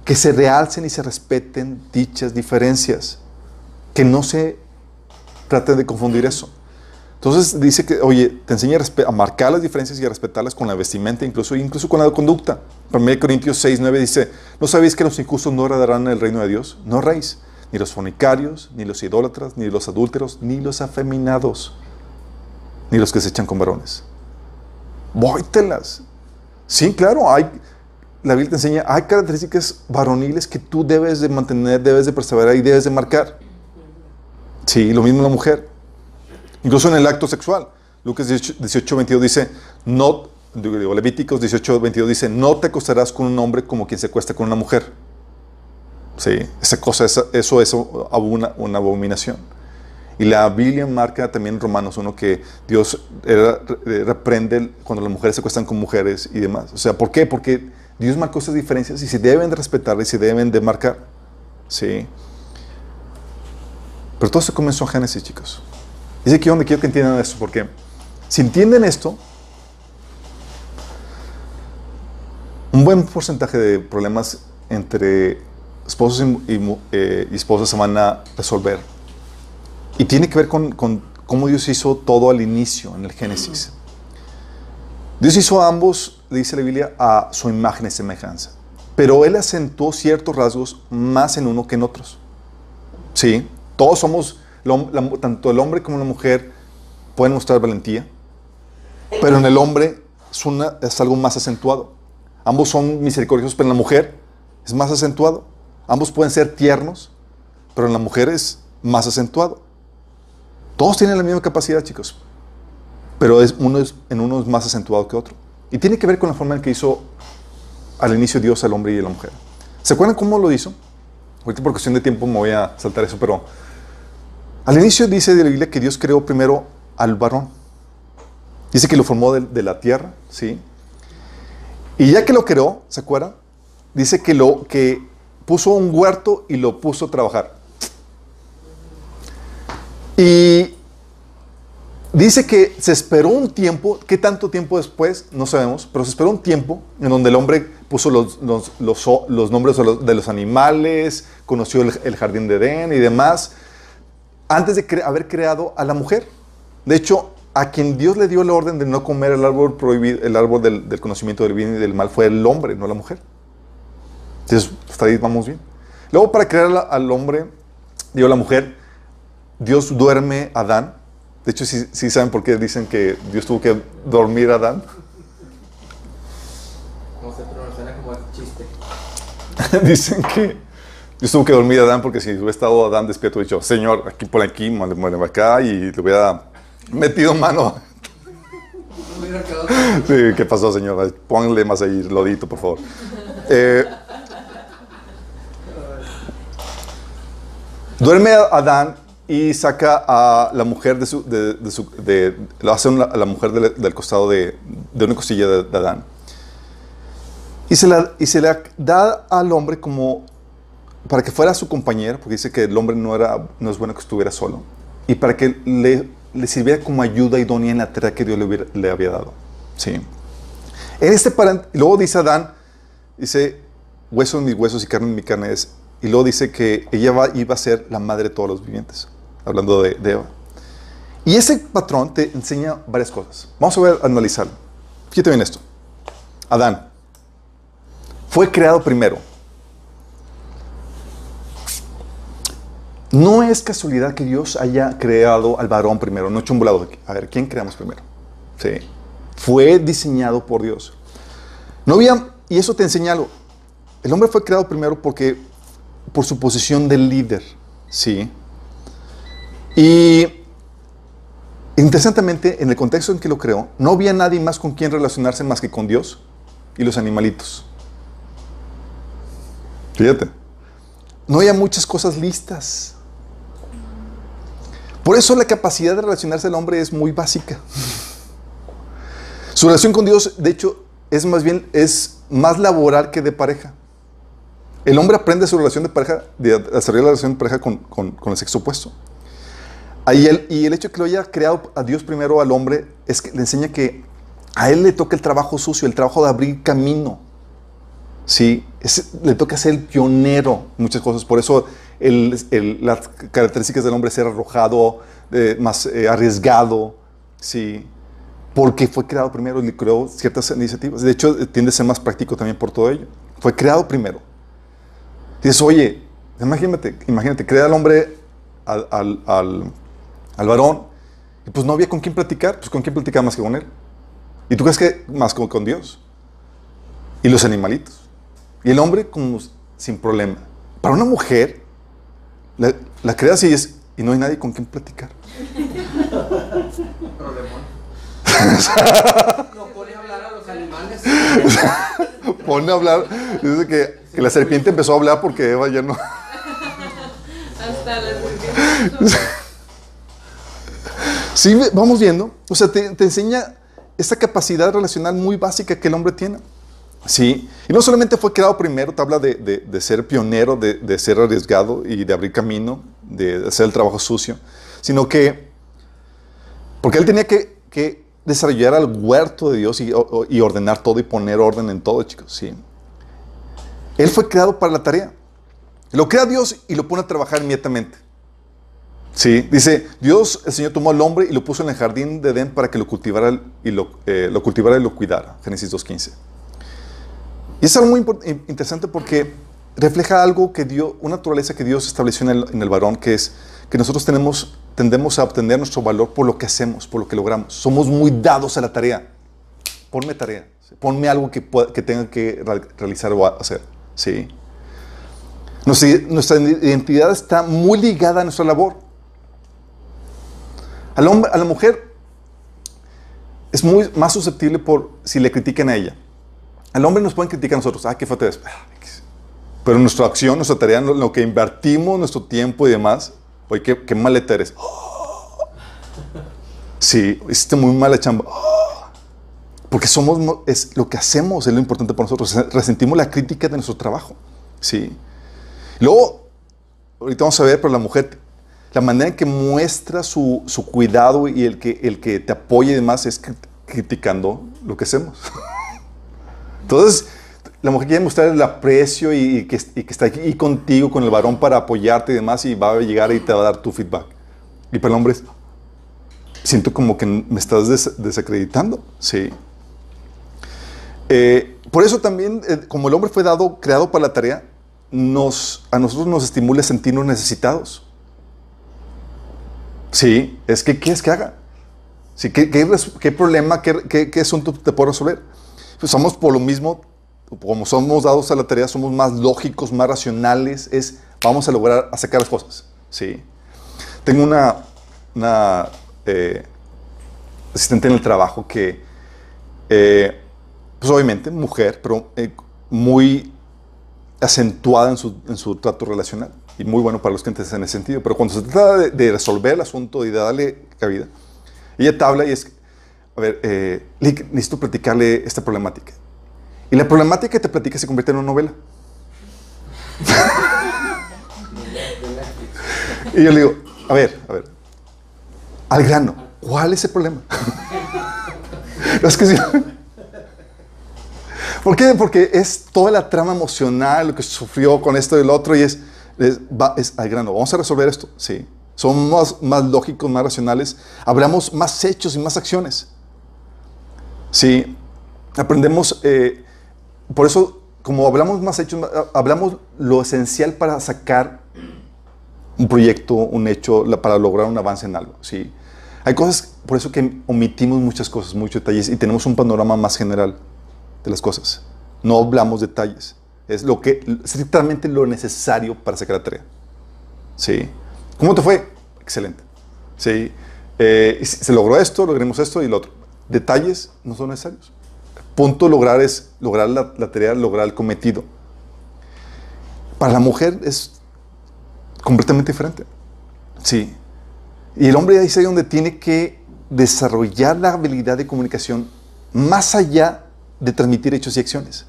Speaker 1: que se realcen y se respeten dichas diferencias. Que no se traten de confundir eso. Entonces dice que, oye, te enseña a, marcar las diferencias y a respetarlas con la vestimenta, incluso, incluso con la conducta. 1 Corintios 6, 9 dice, ¿no sabéis que los injustos no heredarán el reino de Dios? No reis, ni los fornicarios, ni los idólatras, ni los adúlteros, ni los afeminados, ni los que se echan con varones. Vóytelas. Sí, claro, hay, la Biblia te enseña, hay características varoniles que tú debes de mantener, debes de perseverar y debes de marcar. Sí, lo mismo la mujer. Incluso en el acto sexual. Lucas 18, 18, 22 dice, no, Levíticos 18, 22 dice, no te acostarás con un hombre como quien se acuesta con una mujer. Sí, esa cosa, esa- eso es una, una abominación. Y la Biblia marca también en Romanos 1 que Dios reprende cuando las mujeres se acuestan con mujeres y demás. O sea, ¿por qué? Porque Dios marcó esas diferencias y se deben de respetar y se deben de marcar. Sí. Pero todo esto comenzó en Génesis, chicos. Y es aquí donde quiero que entiendan esto, porque si entienden esto, un buen porcentaje de problemas entre esposos y, y, eh, y esposas se van a resolver. Y tiene que ver con, con, cómo Dios hizo todo al inicio, en el Génesis. Dios hizo a ambos, dice la Biblia, a su imagen y semejanza. Pero Él acentuó ciertos rasgos más en uno que en otros. Sí, todos somos, tanto el hombre como la mujer pueden mostrar valentía, pero en el hombre es, algo más acentuado. Ambos son misericordiosos, pero en la mujer es más acentuado. Ambos pueden ser tiernos, pero en la mujer es más acentuado. Todos tienen la misma capacidad, chicos, pero es, uno es, en uno es más acentuado que otro. Y tiene que ver con la forma en que hizo al inicio Dios al hombre y a la mujer. ¿Se acuerdan cómo lo hizo? Ahorita por cuestión de tiempo me voy a saltar eso, pero al inicio dice de la Biblia que Dios creó primero al varón. Dice que lo formó de, la tierra, ¿sí? Y ya que lo creó, ¿se acuerdan? Dice que lo que puso un huerto y lo puso a trabajar. Y dice que se esperó un tiempo, ¿qué tanto tiempo después? No sabemos, pero se esperó un tiempo en donde el hombre puso los, los nombres de los, animales, conoció el, el, jardín de Edén y demás, antes de cre haber creado a la mujer. De hecho, a quien Dios le dio la orden de no comer el árbol prohibido, el árbol del, del conocimiento del bien y del mal, fue el hombre, no la mujer. Entonces, hasta ahí vamos bien. Luego, para crear al hombre, dio la mujer, Dios duerme a Adán. De hecho, sí, sí, saben por qué dicen que Dios tuvo que dormir a Adán.
Speaker 2: No sé, pero suena como chiste.
Speaker 1: dicen que Dios tuvo que dormir a Adán porque si hubiera estado Adán despierto, hubiera dicho, Señor, aquí por aquí, muere acá y le hubiera metido mano. Sí, ¿qué pasó, señor? Pónganle más ahí, lodito, por favor. Eh, duerme Adán y saca a la mujer de su, de, de su de, lo hace a la mujer del, del costado de, de, una costilla de, de Adán. Y se, la, y se la da al hombre como para que fuera su compañero, porque dice que el hombre no, era, no es bueno que estuviera solo, y para que le, sirviera como ayuda idónea en la tarea que Dios le, había dado. Sí. En este luego dice Adán, dice, hueso en mis huesos y carne en mi carne es, y luego dice que ella iba a ser la madre de todos los vivientes, hablando de, de Eva. Y ese patrón te enseña varias cosas. Vamos a ver, analizarlo. Fíjate bien esto. Adán fue creado primero. No es casualidad que Dios haya creado al varón primero, no hecho un volado. A ver, ¿quién creamos primero? Sí. Fue diseñado por Dios. No había, y eso te enseña algo. El hombre fue creado primero porque, por su posición de líder, ¿sí? Y interesantemente, en el contexto en que lo creó, no había nadie más con quien relacionarse más que con Dios y los animalitos. Fíjate. No había muchas cosas listas. Por eso la capacidad de relacionarse del hombre es muy básica. Su relación con Dios, de hecho, es más bien es más laboral que de pareja. El hombre aprende su relación de pareja, de desarrollar la relación de pareja con, con, el sexo opuesto. Ahí el, y el hecho de que lo haya creado a Dios primero al hombre es que le enseña que a él le toca el trabajo sucio, el trabajo de abrir camino. Sí, es, le toca ser el pionero en muchas cosas. Por eso el, el, las características del hombre ser arrojado, eh, más eh, arriesgado, sí, porque fue creado primero y creó ciertas iniciativas. De hecho, tiende a ser más práctico también por todo ello. Fue creado primero. Dices, oye, imagínate, imagínate, crea al hombre, al, al, al, al, varón, y pues no había con quién platicar, pues con quién platicar más que con él. ¿Y tú crees que más con, con Dios? Y los animalitos. Y el hombre como sin problema. Para una mujer, la, la creas y, es, y no hay nadie con quien platicar.
Speaker 2: Problemón. No pone a hablar a los animales.
Speaker 1: Pone a hablar. Dice que, que, la serpiente empezó a hablar porque Eva ya no.
Speaker 3: Hasta la serpiente.
Speaker 1: Sí, vamos viendo. O sea, te, te enseña esta capacidad relacional muy básica que el hombre tiene. Sí, y no solamente fue creado primero, te habla de, de, ser pionero, de, de, ser arriesgado y de abrir camino, de hacer el trabajo sucio, sino que, porque él tenía que, que desarrollar al huerto de Dios y, y, ordenar todo y poner orden en todo, chicos, sí. Él fue creado para la tarea. Lo crea Dios y lo pone a trabajar inmediatamente. Sí, dice, Dios, el Señor tomó al hombre y lo puso en el jardín de Edén para que lo cultivara y lo, eh, lo cultivara y lo cuidara. Génesis 2.15. Y es algo muy interesante porque refleja algo que dio, una naturaleza que Dios estableció en el, varón, que es que nosotros tendemos a obtener nuestro valor por lo que hacemos, por lo que logramos. Somos muy dados a la tarea. Ponme tarea. Ponme algo que, que tenga que realizar o hacer. ¿sí? Nuestra, identidad está muy ligada a nuestra labor. A la mujer es más susceptible si le critican a ella. Al hombre nos pueden criticar a nosotros, ah, qué falta de Pero nuestra acción, nuestra tarea, lo, que invertimos, nuestro tiempo y demás, oye, qué, qué maleta eres. Sí, hiciste muy mala chamba. Porque somos, es lo que hacemos es lo importante para nosotros. Resentimos la crítica de nuestro trabajo. Sí. Luego, ahorita vamos a ver, pero la mujer, la manera en que muestra su, su cuidado y el que, el que te apoya y demás es criticando lo que hacemos. Entonces, la mujer quiere mostrar el aprecio y, y, que, y, que, está aquí contigo con el varón para apoyarte y demás y va a llegar y te va a dar tu feedback. Y para el hombre es, siento como que me estás des desacreditando. Sí. Eh, por eso también, eh, como el hombre fue dado, creado para la tarea, nos, a nosotros nos estimula sentirnos necesitados. Sí, es que, ¿qué es que haga? Sí, ¿qué, qué, qué problema, qué, qué, asunto te puedo resolver? Pues somos por lo mismo, como somos dados a la tarea, somos más lógicos, más racionales, es vamos a lograr a sacar las cosas. ¿sí? Tengo una, eh, asistente en el trabajo que, eh, pues obviamente, mujer, pero eh, muy acentuada en su, en su, trato relacional y muy bueno para los clientes en ese sentido. Pero cuando se trata de, de resolver el asunto y de darle cabida, ella te habla y es a ver, eh, necesito platicarle esta problemática. Y la problemática que te platica se convierte en una novela. y yo le digo, a ver, a ver, al grano, ¿cuál es el problema? es que sí. ¿Por qué? Porque es toda la trama emocional, lo que sufrió con esto y el otro, y es al grano. Vamos a resolver esto, sí. Somos más, más lógicos, más racionales, hablamos más hechos y más acciones. Sí, aprendemos, eh, por eso, como hablamos más hechos, hablamos lo esencial para sacar un proyecto, un hecho, para lograr un avance en algo. Sí, hay cosas, por eso que omitimos muchas cosas, muchos detalles y tenemos un panorama más general de las cosas. No hablamos detalles. Es lo que, estrictamente lo necesario para sacar la tarea. Sí. ¿Cómo te fue? Excelente. Sí. Eh, se logró esto, logremos esto y lo otro detalles no son necesarios. Punto lograr es lograr la, la, tarea, lograr el cometido. Para la mujer es completamente diferente. Sí. Y el hombre ahí es donde tiene que desarrollar la habilidad de comunicación más allá de transmitir hechos y acciones.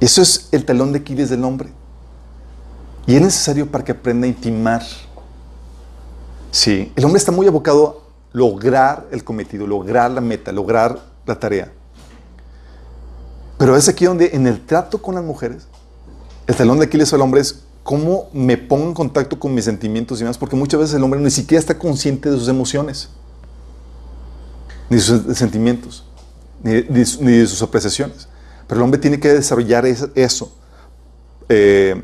Speaker 1: Eso es el talón de Aquiles del hombre. Y es necesario para que aprenda a intimar. Sí, el hombre está muy abocado lograr el cometido, lograr la meta, lograr la tarea. Pero es aquí donde en el trato con las mujeres, el talón de Aquiles al hombre es cómo me pongo en contacto con mis sentimientos y demás, porque muchas veces el hombre ni siquiera está consciente de sus emociones, ni de sus sentimientos, ni de, ni de sus apreciaciones. Pero el hombre tiene que desarrollar eso. Eh,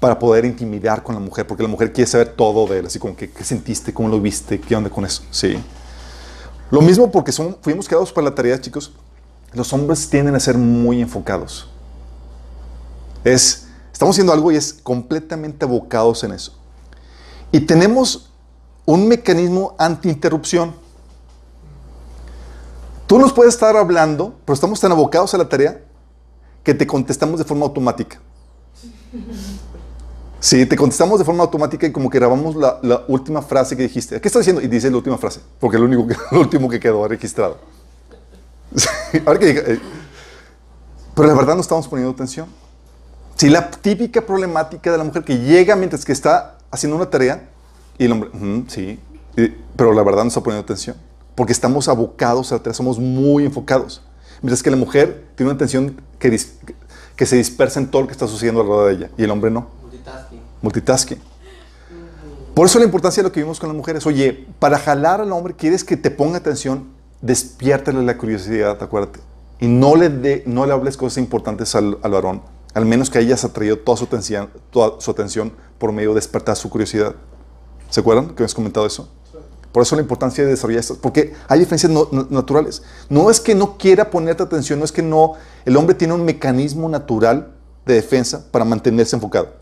Speaker 1: para poder intimidar con la mujer, porque la mujer quiere saber todo de él, así como que, qué sentiste, cómo lo viste, qué onda con eso, sí. Lo mismo porque son, fuimos creados para la tarea, chicos, los hombres tienden a ser muy enfocados. Es, estamos haciendo algo y es completamente abocados en eso. Y tenemos un mecanismo anti-interrupción. Tú nos puedes estar hablando, pero estamos tan abocados a la tarea que te contestamos de forma automática. Sí, te contestamos de forma automática y como que grabamos la, la última frase que dijiste. ¿Qué estás diciendo? Y dice la última frase, porque es lo, único que, lo último que quedó registrado. Ahora que diga, eh, pero la verdad no estamos poniendo atención. Sí, la típica problemática de la mujer que llega mientras que está haciendo una tarea y el hombre, "Ujú, sí, y- pero la verdad no está poniendo atención. Porque estamos abocados a la tarea, somos muy enfocados. Mientras que la mujer tiene una atención que, dis- que se dispersa en todo lo que está sucediendo alrededor de ella y el hombre no
Speaker 2: Multitasking.
Speaker 1: multitasking. Por eso la importancia de lo que vimos con las mujeres. Oye, para jalar al hombre, quieres que te ponga atención, despiértale la curiosidad, acuérdate. Y no le, dé- no le hables cosas importantes al, al varón, al menos que hayas atraído toda su, atención, toda su atención por medio de despertar su curiosidad. ¿Se acuerdan que habías comentado eso? Por eso la importancia de desarrollar estas, porque hay diferencias no- no- naturales. No es que no quiera ponerte atención, no es que no, el hombre tiene un mecanismo natural de defensa para mantenerse enfocado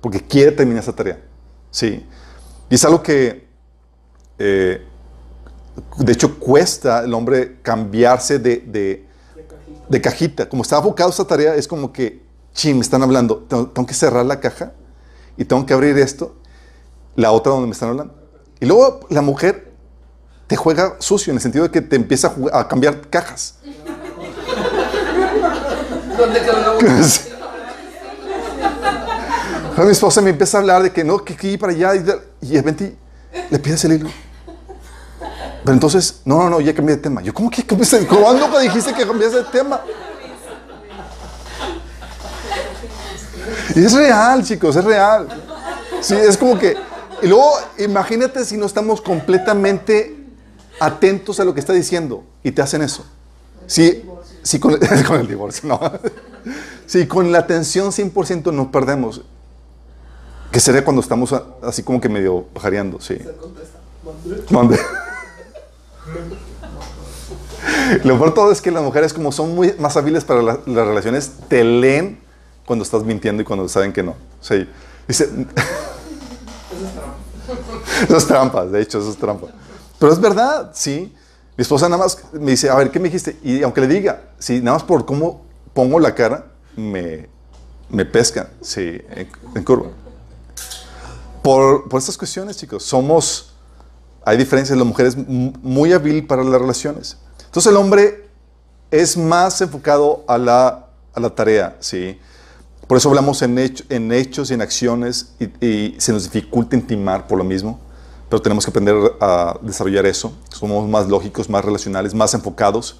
Speaker 1: porque quiere terminar esa tarea. Sí. Y es algo que, eh, de hecho, cuesta el hombre cambiarse de, de, de cajita. Como está enfocado a esta tarea, es como que, ching, me están hablando, tengo, tengo que cerrar la caja y tengo que abrir esto, la otra donde me están hablando. Y luego la mujer te juega sucio en el sentido de que te empieza a, jugar- a cambiar cajas.
Speaker 2: ¿Dónde quedó la?
Speaker 1: Mi esposa me empieza a hablar de que no, que aquí para allá y, de- y de repente le pides el hilo. Pero entonces, no, no, no, ya cambié de tema. Yo, ¿cómo que cambiaste? ¿Cuándo dijiste que cambiaste de tema? Y es real, chicos, es real. Sí, es como que. Y luego, imagínate si no estamos completamente atentos a lo que está diciendo y te hacen eso. Sí, sí con, con el divorcio, no. Sí, con la atención 100% nos perdemos. Que sería cuando estamos así como que medio pajareando, sí. Mande. Lo peor todo es que las mujeres, como son muy más hábiles para la- las relaciones, te leen cuando estás mintiendo y cuando saben que no. Sí. Dice. Eso es trampa, de hecho, eso es trampa. Pero es verdad, sí. Mi esposa nada más me dice, a ver, ¿qué me dijiste? Y aunque le diga, sí, nada más por cómo pongo la cara, me, me pesca, sí, en curva. Por, por estas cuestiones, chicos, somos, hay diferencias, la mujer es muy hábil para las relaciones. Entonces el hombre es más enfocado a la, tarea, ¿sí? Por eso hablamos en, hecho- en hechos y en acciones y, se nos dificulta intimar por lo mismo, pero tenemos que aprender a desarrollar eso. Somos más lógicos, más relacionales, más enfocados.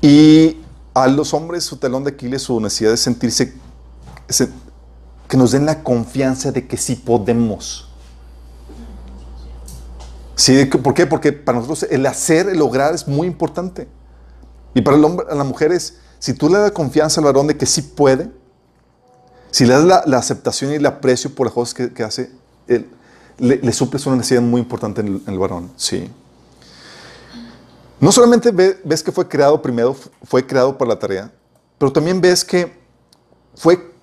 Speaker 1: Y a los hombres su talón de Aquiles, su necesidad de sentirse, se- que nos den la confianza de que sí podemos. Sí, ¿Por qué? Porque para nosotros el hacer, el lograr es muy importante. Y para el hombre, a la mujer es, si tú le das confianza al varón de que sí puede, si le das la, aceptación y el aprecio por las cosas que, que hace, le, le suples una necesidad muy importante en el, varón. Sí. No solamente ve- ves que fue creado primero, fue creado para la tarea, pero también ves que fue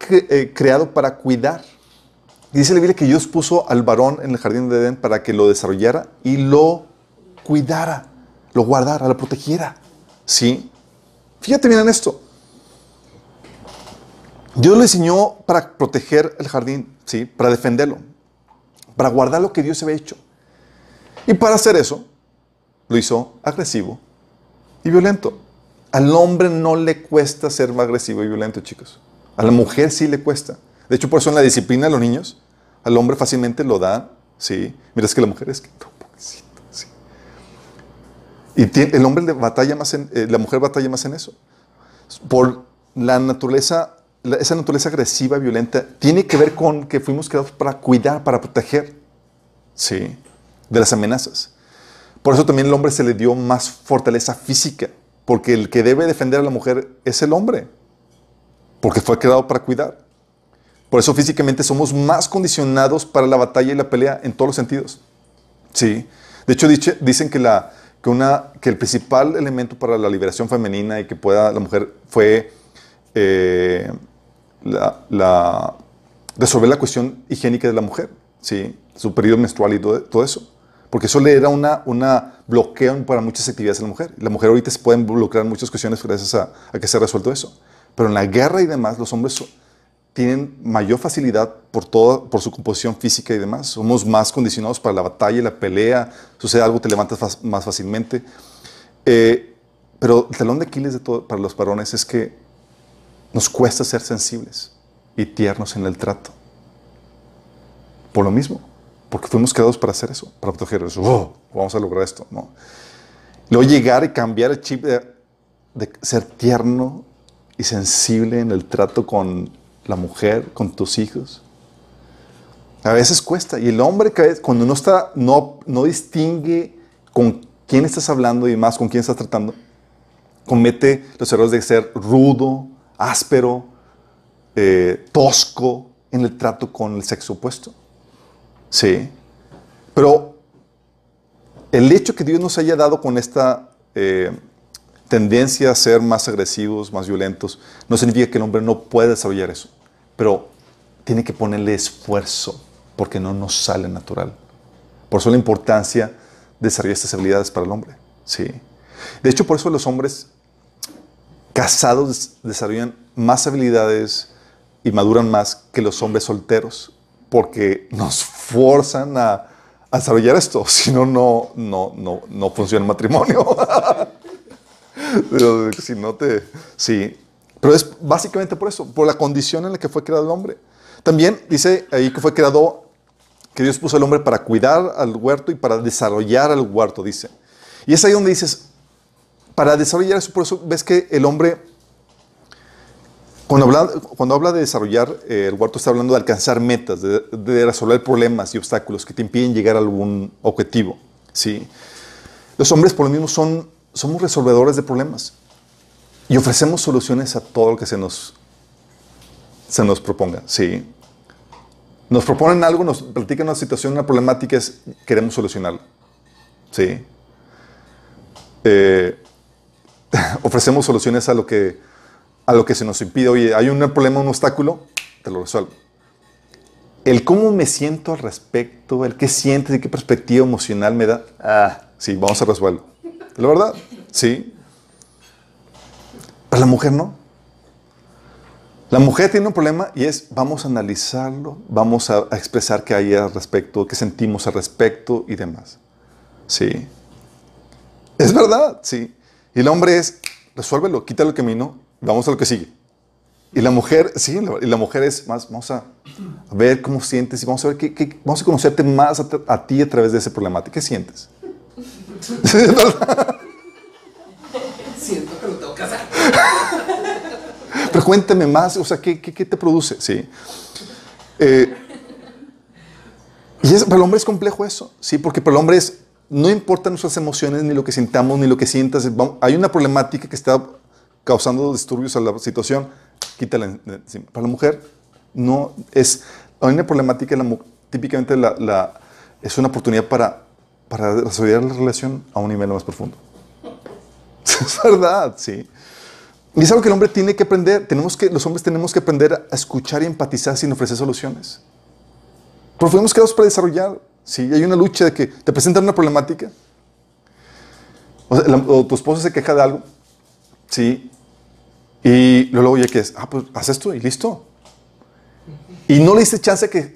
Speaker 1: creado para cuidar. Dice la Biblia que Dios puso al varón en el jardín de Edén para que lo desarrollara y lo cuidara, lo guardara, lo protegiera. ¿Sí? Fíjate bien en esto. Dios le diseñó para proteger el jardín, ¿sí? Para defenderlo, para guardar lo que Dios había hecho. Y para hacer eso, lo hizo agresivo y violento. Al hombre no le cuesta ser más agresivo y violento, chicos. A la mujer sí le cuesta. De hecho, por eso en la disciplina de los niños, al hombre fácilmente lo da, ¿sí? Miras que la mujer es que, pobrecito, sí. Y tie- el hombre batalla más en, eh, la mujer batalla más en eso. Por la naturaleza, esa naturaleza agresiva, violenta, tiene que ver con que fuimos creados para cuidar, para proteger, ¿sí? De las amenazas. Por eso también el hombre se le dio más fortaleza física, porque el que debe defender a la mujer es el hombre, porque fue creado para cuidar. Por eso físicamente somos más condicionados para la batalla y la pelea en todos los sentidos. Sí. De hecho, dice- dicen que, la, que, una, que el principal elemento para la liberación femenina y que pueda la mujer fue eh, la, la- resolver la cuestión higiénica de la mujer, ¿sí? su periodo menstrual y todo, todo eso. Porque eso le era una, una bloqueo para muchas actividades a la mujer. La mujer ahorita se puede involucrar en muchas cuestiones gracias a, a que se ha resuelto eso. Pero en la guerra y demás, los hombres tienen mayor facilidad por, todo, por su composición física y demás. Somos más condicionados para la batalla y la pelea. Sucede algo, te levantas más fácilmente. Eh, pero el talón de Aquiles de todo, para los varones es que nos cuesta ser sensibles y tiernos en el trato. Por lo mismo, porque fuimos creados para hacer eso, para proteger eso. Oh, vamos a lograr esto. ¿no? Luego llegar y cambiar el chip de, de ser tierno y sensible en el trato con la mujer, con tus hijos. A veces cuesta. Y el hombre, cuando no, está, no, no distingue con quién estás hablando y más con quién estás tratando, comete los errores de ser rudo, áspero, eh, tosco en el trato con el sexo opuesto. Sí. Pero el hecho que Dios nos haya dado con esta eh, tendencia a ser más agresivos, más violentos, no significa que el hombre no pueda desarrollar eso. Pero tiene que ponerle esfuerzo porque no nos sale natural. Por eso la importancia de desarrollar estas habilidades para el hombre. Sí. De hecho, por eso los hombres casados desarrollan más habilidades y maduran más que los hombres solteros, porque nos forzan a, desarrollar esto, si no, no, no, no funciona el matrimonio. si no te... Sí, pero es básicamente por eso, por la condición en la que fue creado el hombre. También dice ahí que fue creado, que Dios puso al hombre para cuidar al huerto y para desarrollar al huerto, dice. Y es ahí donde dices, para desarrollar eso, por eso ves que el hombre, cuando habla, cuando habla de desarrollar eh, el huerto, está hablando de alcanzar metas, de, resolver problemas y obstáculos que te impiden llegar a algún objetivo. ¿sí? Los hombres, por lo mismo, son, somos resolvedores de problemas y ofrecemos soluciones a todo lo que se nos, se nos proponga. ¿sí? Nos proponen algo, nos platican una situación, una problemática, es, queremos solucionarla. ¿sí? Eh, ofrecemos soluciones a lo, que, a lo que se nos impide. Oye, hay un problema, un obstáculo, te lo resuelvo. El cómo me siento al respecto, el qué sientes y qué perspectiva emocional me da, ah, sí, vamos a resolverlo. ¿La verdad? Sí. Para la mujer no. La mujer tiene un problema y es, vamos a analizarlo, vamos a, expresar qué hay al respecto, qué sentimos al respecto y demás. Sí. Es verdad, sí. Y el hombre es, resuélvelo, quítalo el camino, vamos a lo que sigue. Y la mujer, sí, y la mujer es más, vamos a, ver cómo sientes y vamos a ver qué, vamos a conocerte más a, ti a través de ese problema. ¿Qué sientes?
Speaker 2: Siento que lo tengo que hacer.
Speaker 1: Pero cuéntame más, o sea, ¿qué, qué, te produce? Sí. Eh, y para el hombre es complejo eso, sí, porque para el hombre es, no importan nuestras emociones, ni lo que sintamos, ni lo que sientas. Hay una problemática que está causando disturbios a la situación, quítala Para la mujer, no es. Hay una problemática, típicamente la, es una oportunidad para, para desarrollar la relación a un nivel más profundo. es verdad, sí. Y es algo que el hombre tiene que aprender. Tenemos que, los hombres tenemos que aprender a escuchar y empatizar sin ofrecer soluciones. Porque fuimos creados para desarrollar Sí, hay una lucha de que te presentan una problemática. O, tu esposo se queja de algo. Sí. Y luego ya que es, ah, pues haz esto y listo. Y no le diste chance que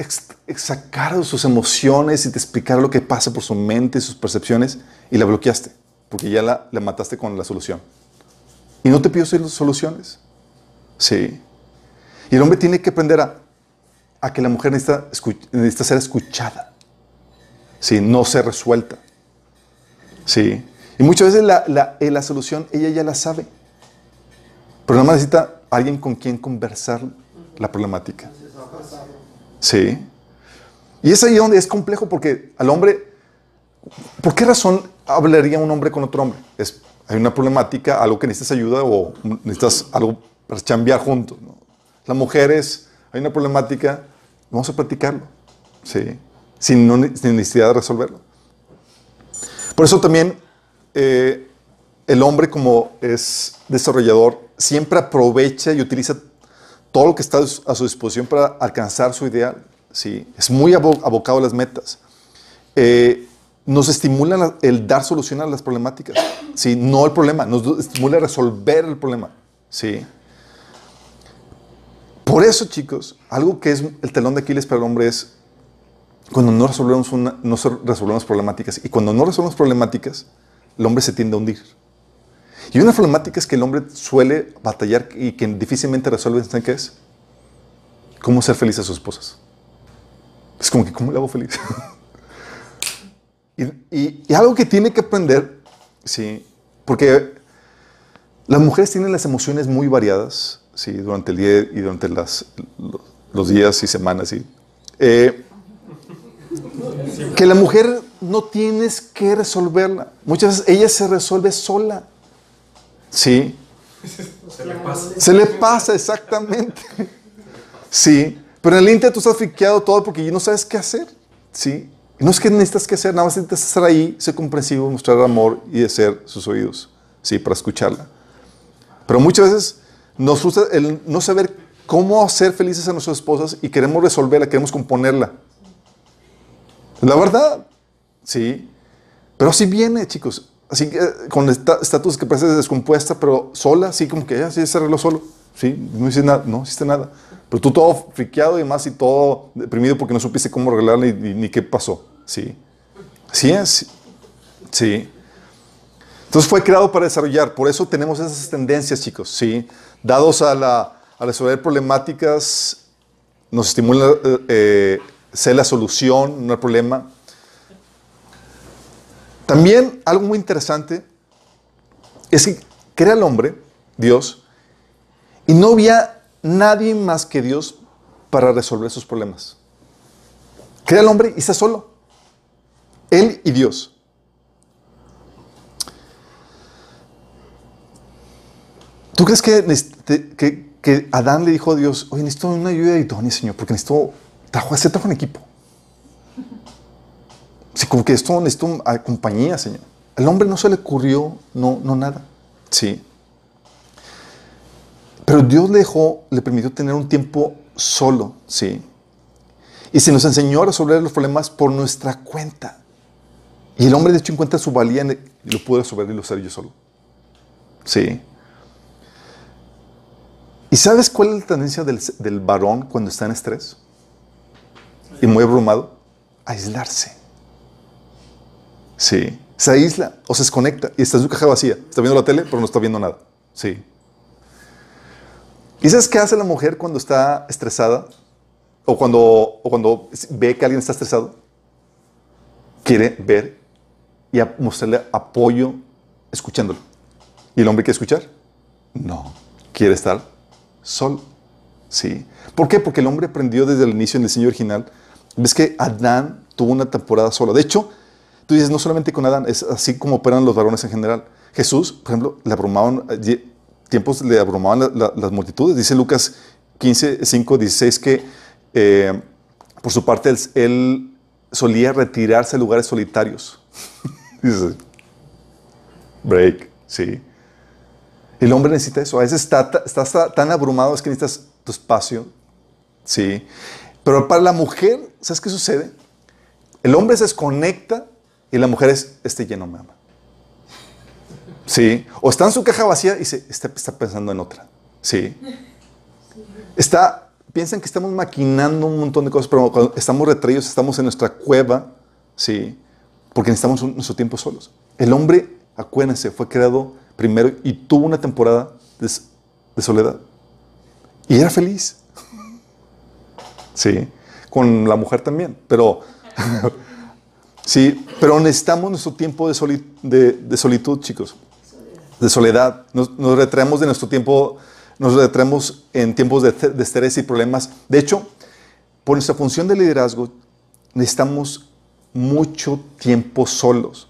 Speaker 1: sacara sus emociones y te explicara lo que pasa por su mente y sus percepciones y la bloqueaste, porque ya la, mataste con la solución. Y no te pidió soluciones. Sí. Y el hombre tiene que aprender a, que la mujer necesita, necesita ser escuchada. ¿sí? no se resuelta. ¿sí? Y muchas veces la, la, eh, la, solución ella ya la sabe, pero nada más necesita alguien con quien conversar la problemática. Sí. Y es ahí donde es complejo porque al hombre, ¿por qué razón hablaría un hombre con otro hombre? Es, hay una problemática, algo que necesitas ayuda o necesitas algo para chambear juntos. ¿no? La mujer es, hay una problemática, vamos a platicarlo. Sí sin, necesidad de resolverlo. Por eso también eh, el hombre como es desarrollador siempre aprovecha y utiliza todo lo que está a su disposición para alcanzar su ideal. ¿sí? Es muy abocado a las metas. Eh, nos estimula el dar solución a las problemáticas, ¿sí? no el problema, nos estimula resolver el problema. ¿sí? Por eso, chicos, algo que es el telón de Aquiles para el hombre es cuando no resolvemos, no resolvemos problemáticas. Y cuando no resolvemos problemáticas, el hombre se tiende a hundir. Y una problemática es que el hombre suele batallar y que difícilmente resuelve, ¿saben qué es? ¿Cómo ser feliz a sus esposas? Es como que, ¿cómo le hago feliz? y, y, algo que tiene que aprender, sí, porque las mujeres tienen las emociones muy variadas, sí, durante el día y durante las, los días y semanas, sí. Eh, que la mujer no tienes que resolverla. Muchas veces ella se resuelve sola. Sí. Se le pasa. Se le pasa, exactamente. Sí. Pero en el Inter tú estás friqueado todo porque ya no sabes qué hacer. Sí. Y no es que necesitas que hacer, nada más necesitas estar ahí, ser comprensivo, mostrar amor y de ser sus oídos. Sí, para escucharla. Pero muchas veces nos frustra el no saber cómo hacer felices a nuestras esposas y queremos resolverla, queremos componerla. La verdad, sí. Pero así viene, chicos. Así que eh, con estatus que parece descompuesta, pero sola, así como que ya sí, se arregló solo. Sí, no hiciste nada, no hiciste nada. Pero tú todo friqueado y más y todo deprimido porque no supiste cómo arreglarla ni, qué pasó. Sí. Sí es. Sí. Entonces fue creado para desarrollar. Por eso tenemos esas tendencias, chicos. Sí. Dados a, la, a resolver problemáticas, nos estimula eh, eh ser la solución, no el problema. También algo muy interesante es que crea el hombre, Dios, y no había nadie más que Dios para resolver sus problemas. Crea el hombre y está solo. Él y Dios. ¿Tú crees que, que, Adán le dijo a Dios, oye, necesito una ayuda idónea, Señor, porque necesito trabajo, se trabajo en equipo. Sí, como que esto necesito compañía, Señor. El hombre no se le ocurrió, no, no nada. Sí. Pero Dios le dejó, le permitió tener un tiempo solo, sí. Y se nos enseñó a resolver los problemas por nuestra cuenta. Y el hombre, de hecho, encuentra su valía y lo pudo resolver y lo hacer yo solo. Sí. ¿Y sabes cuál es la tendencia del, del varón cuando está en estrés? y muy abrumado, aislarse. Sí, se aísla o se desconecta y está en su caja vacía. Está viendo la tele, pero no está viendo nada. Sí. ¿Y sabes qué hace la mujer cuando está estresada? O cuando, o cuando ve que alguien está estresado. Quiere ver y mostrarle apoyo escuchándolo. ¿Y el hombre quiere escuchar? No. Quiere estar solo. Sí. ¿Por qué? Porque el hombre aprendió desde el inicio en el diseño original Ves que Adán tuvo una temporada sola. De hecho, tú dices, no solamente con Adán, es así como operan los varones en general. Jesús, por ejemplo, le abrumaban, eh, tiempos le abrumaban las multitudes. Dice Lucas 15, 5, 16 que eh, por su parte él, solía retirarse a lugares solitarios. Dice, break, sí. El hombre necesita eso. A veces está, tan abrumado es que necesitas tu espacio. Sí. Pero para la mujer, ¿sabes qué sucede? El hombre se desconecta y la mujer es, este lleno me ama. Sí. O está en su caja vacía y se, está, pensando en otra. Sí. Está, piensan que estamos maquinando un montón de cosas, pero cuando estamos retraídos, estamos en nuestra cueva, sí, porque necesitamos nuestro tiempo solos. El hombre, acuérdense, fue creado primero y tuvo una temporada de soledad. Y era feliz. Sí, con la mujer también, pero sí, pero necesitamos nuestro tiempo de, de, solitud, chicos, de soledad. Nos, retraemos de nuestro tiempo, nos retraemos en tiempos de, de estrés y problemas. De hecho, por nuestra función de liderazgo, necesitamos mucho tiempo solos.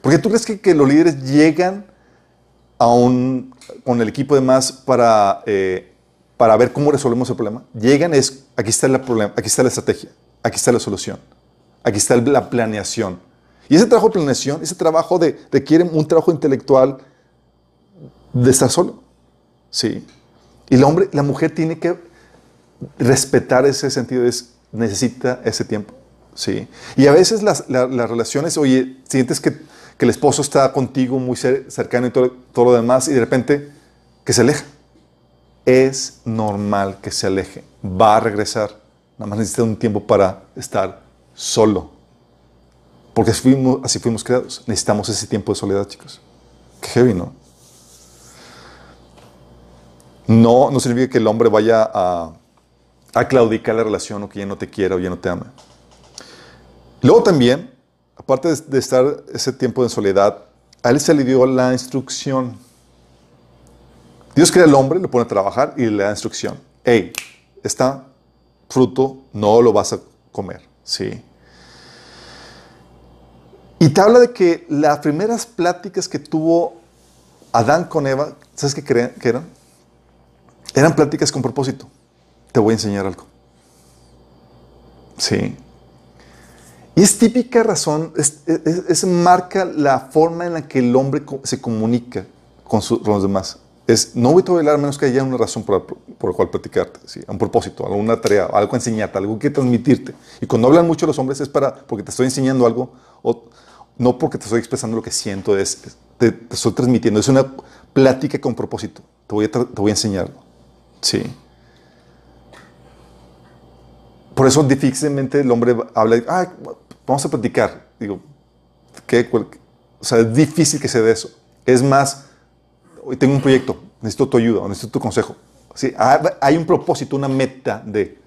Speaker 1: Porque tú crees que, que los líderes llegan a un, con el equipo de más para eh, para ver cómo resolvemos el problema, llegan es, aquí está, el problema, aquí está la estrategia, aquí está la solución, aquí está la planeación. Y ese trabajo de planeación, ese trabajo de, requiere un trabajo intelectual de estar solo. Sí. Y el hombre, la mujer tiene que respetar ese sentido, es, necesita ese tiempo. Sí. Y a veces las, relaciones, oye, sientes que, que, el esposo está contigo muy cercano y todo, todo lo demás y de repente que se aleja. es normal que se aleje. Va a regresar. Nada más necesita un tiempo para estar solo. Porque así fuimos, así fuimos creados. Necesitamos ese tiempo de soledad, chicos. Qué heavy, ¿no? No, no significa que el hombre vaya a, claudicar la relación o que ya no te quiera o ya no te ama. Luego también, aparte de, de estar ese tiempo de soledad, a él se le dio la instrucción. Dios crea al hombre, lo pone a trabajar y le da instrucción. Hey, está fruto no lo vas a comer. Sí. Y te habla de que las primeras pláticas que tuvo Adán con Eva, ¿sabes qué, eran? Eran pláticas con propósito. Te voy a enseñar algo. Sí. Y es típica razón, es, marca la forma en la que el hombre se comunica con, con los demás. Es, no voy a hablar a menos que haya una razón por, por la cual platicarte, ¿sí? un propósito, alguna tarea, algo enseñarte, algo que transmitirte. Y cuando hablan mucho los hombres es para, porque te estoy enseñando algo, o no porque te estoy expresando lo que siento, es, te, te estoy transmitiendo. Es una plática con propósito. Te voy a, te voy a enseñar. Sí. Por eso difícilmente el hombre habla, "Ay, vamos a platicar. Digo, ¿qué? O sea, es difícil que se dé eso. Es más, hoy tengo un proyecto, necesito tu ayuda, necesito tu consejo. Sí, hay hay un propósito, una meta de...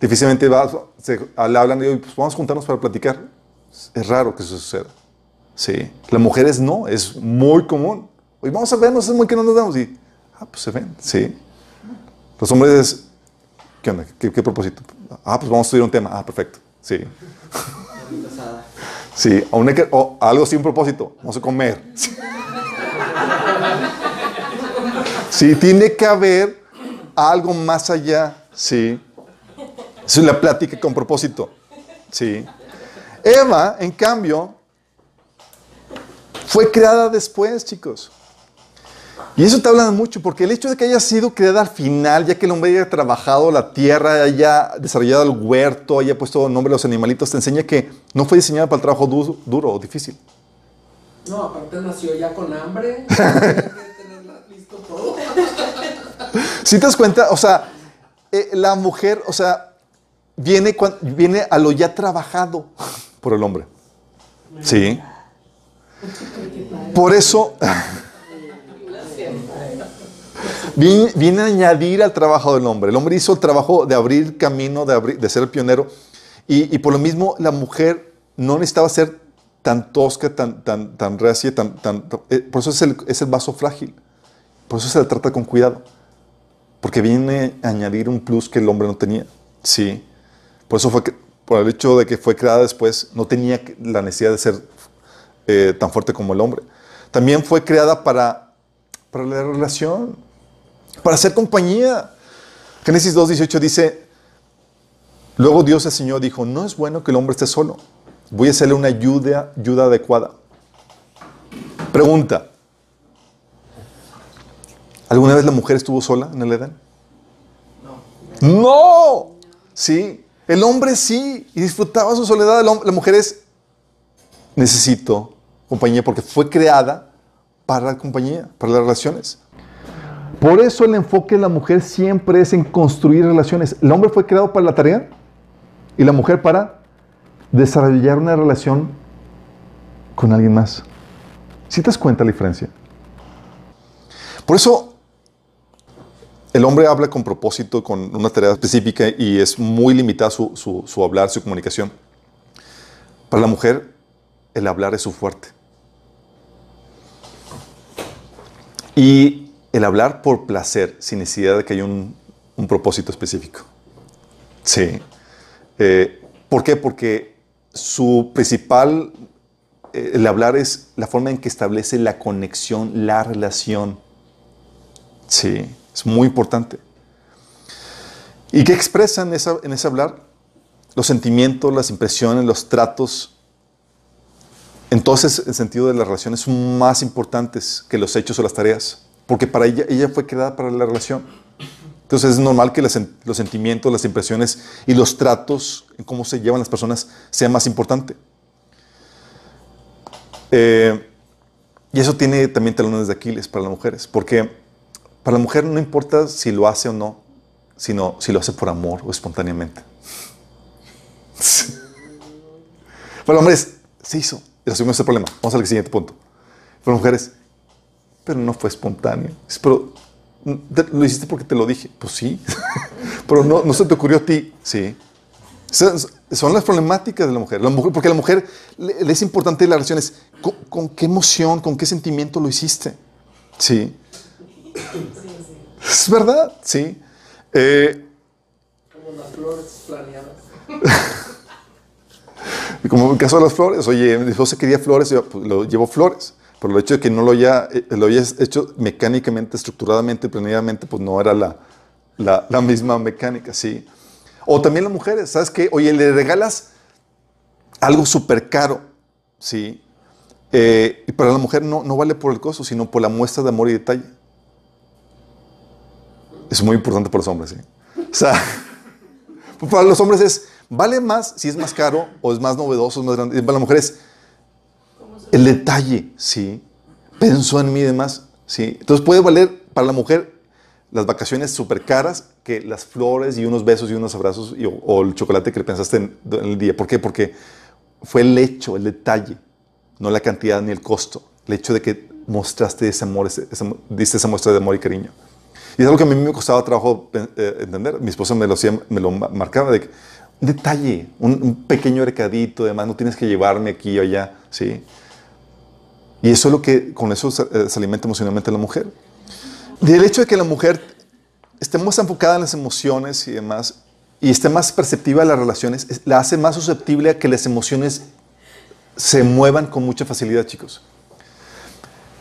Speaker 1: Difícilmente va, se, le hablan y pues vamos a juntarnos para platicar. Es raro que eso suceda. Sí. Las mujeres no, es muy común. Hoy vamos a vernos, es muy que no nos vemos. Y, ah, pues se ven, sí. Los hombres es, ¿qué onda? ¿Qué, qué propósito? Ah, pues vamos a estudiar un tema. Ah, perfecto. Sí. Sí, o, una o algo sin propósito. Vamos a comer. Sí, tiene que haber algo más allá. Sí. Es la plática con propósito. Sí. Eva, en cambio, fue creada después, chicos. Y eso te habla mucho, porque el hecho de que haya sido creada al final, ya que el hombre haya trabajado la tierra, haya desarrollado el huerto, haya puesto nombre a los animalitos, te enseña que no fue diseñada para el trabajo du- duro o difícil.
Speaker 2: No, aparte nació ya con hambre. Listo todo.
Speaker 1: Si te das cuenta, o sea, eh, la mujer, o sea, viene, viene a lo ya trabajado por el hombre. Sí. Por eso, viene, viene a añadir al trabajo del hombre. El hombre hizo el trabajo de abrir camino, de, abrir- de ser el pionero. Y, y por lo mismo, la mujer no necesitaba ser tan tosca, tan, tan, tan reacia, tan, tan, eh, por eso es el, es el vaso frágil. Por eso se le trata con cuidado. Porque viene a añadir un plus que el hombre no tenía. Sí. Por eso fue por el hecho de que fue creada después, no tenía la necesidad de ser eh, tan fuerte como el hombre. También fue creada para, para la relación, para hacer compañía. Génesis 2.18 dice, luego Dios el Señor dijo, no es bueno que el hombre esté solo. Voy a hacerle una ayuda, ayuda adecuada. Pregunta, ¿Alguna vez la mujer estuvo sola en el Edén? No. ¡No! Sí. El hombre sí. Y disfrutaba su soledad. La mujer es. Necesito compañía porque fue creada para la compañía, para las relaciones. Por eso el enfoque de la mujer siempre es en construir relaciones. El hombre fue creado para la tarea y la mujer para desarrollar una relación con alguien más. ¿Sí te das cuenta la diferencia? Por eso el hombre habla con propósito, con una tarea específica y es muy limitada su, su- su hablar, su comunicación. Para la mujer, el hablar es su fuerte. Y el hablar por placer, sin necesidad de que haya un, un propósito específico. Sí. Eh, ¿Por qué? Porque su principal, eh, el hablar es la forma en que establece la conexión, la relación. Sí, es muy importante. ¿Y qué expresan en, esa- en ese hablar? Los sentimientos, las impresiones, los tratos. Entonces, el sentido de las relaciones son más importantes que los hechos o las tareas, porque para ella, ella fue creada para la relación. Entonces es normal que las los sentimientos, las impresiones y los tratos, cómo se llevan las personas, sea más importante. Eh, y eso tiene también talones de Aquiles para las mujeres, porque para la mujer no importa si lo hace o no, sino si lo hace por amor o espontáneamente. Para hombres, se hizo. Y asumimos ese problema. Vamos al siguiente punto. Para mujeres, pero no fue espontáneo. Pero lo hiciste porque te lo dije. Pues sí. pero no, no se te ocurrió a ti. Sí. Son las problemáticas de la mujer. La mujer porque a la mujer le, es importante las relaciones. ¿Con, ¿Con, qué emoción, con qué sentimiento lo hiciste? Sí. Es verdad, sí.
Speaker 2: Eh, como las flores planeadas.
Speaker 1: como en el caso de las flores, oye, mi esposa quería flores, yo pues, lo llevo flores. Pero el hecho de que no lo haya, eh, lo haya hecho mecánicamente, estructuradamente, planeadamente, pues no era la, la, la misma mecánica, sí. O también las mujeres, ¿sabes qué? Oye, le regalas algo súper caro, ¿sí? Eh, y para la mujer no, no vale por el costo, sino por la muestra de amor y detalle. Es muy importante para los hombres, ¿sí? O sea, para los hombres es, vale más si es más caro o es más novedoso, es más grande. Y para las mujeres, el detalle, ¿sí? Pensó en mí y demás, ¿sí? Entonces puede valer para la mujer las vacaciones súper caras que las flores y unos besos y unos abrazos o, el chocolate que le pensaste en, el día. ¿Por qué? Porque fue el hecho, el detalle, no la cantidad ni el costo. El hecho de que mostraste ese amor, diste esa muestra de amor y cariño. Y es algo que a mí me costaba trabajo eh, entender. Mi esposa me lo, me lo marcaba de detalle, un, pequeño recadito, además no tienes que llevarme aquí o allá, ¿sí? Y eso es lo que, con eso se, eh, se alimenta emocionalmente la mujer. Y el hecho de que la mujer esté más enfocada en las emociones y demás, y esté más perceptiva de las relaciones, la hace más susceptible a que las emociones se muevan con mucha facilidad, chicos.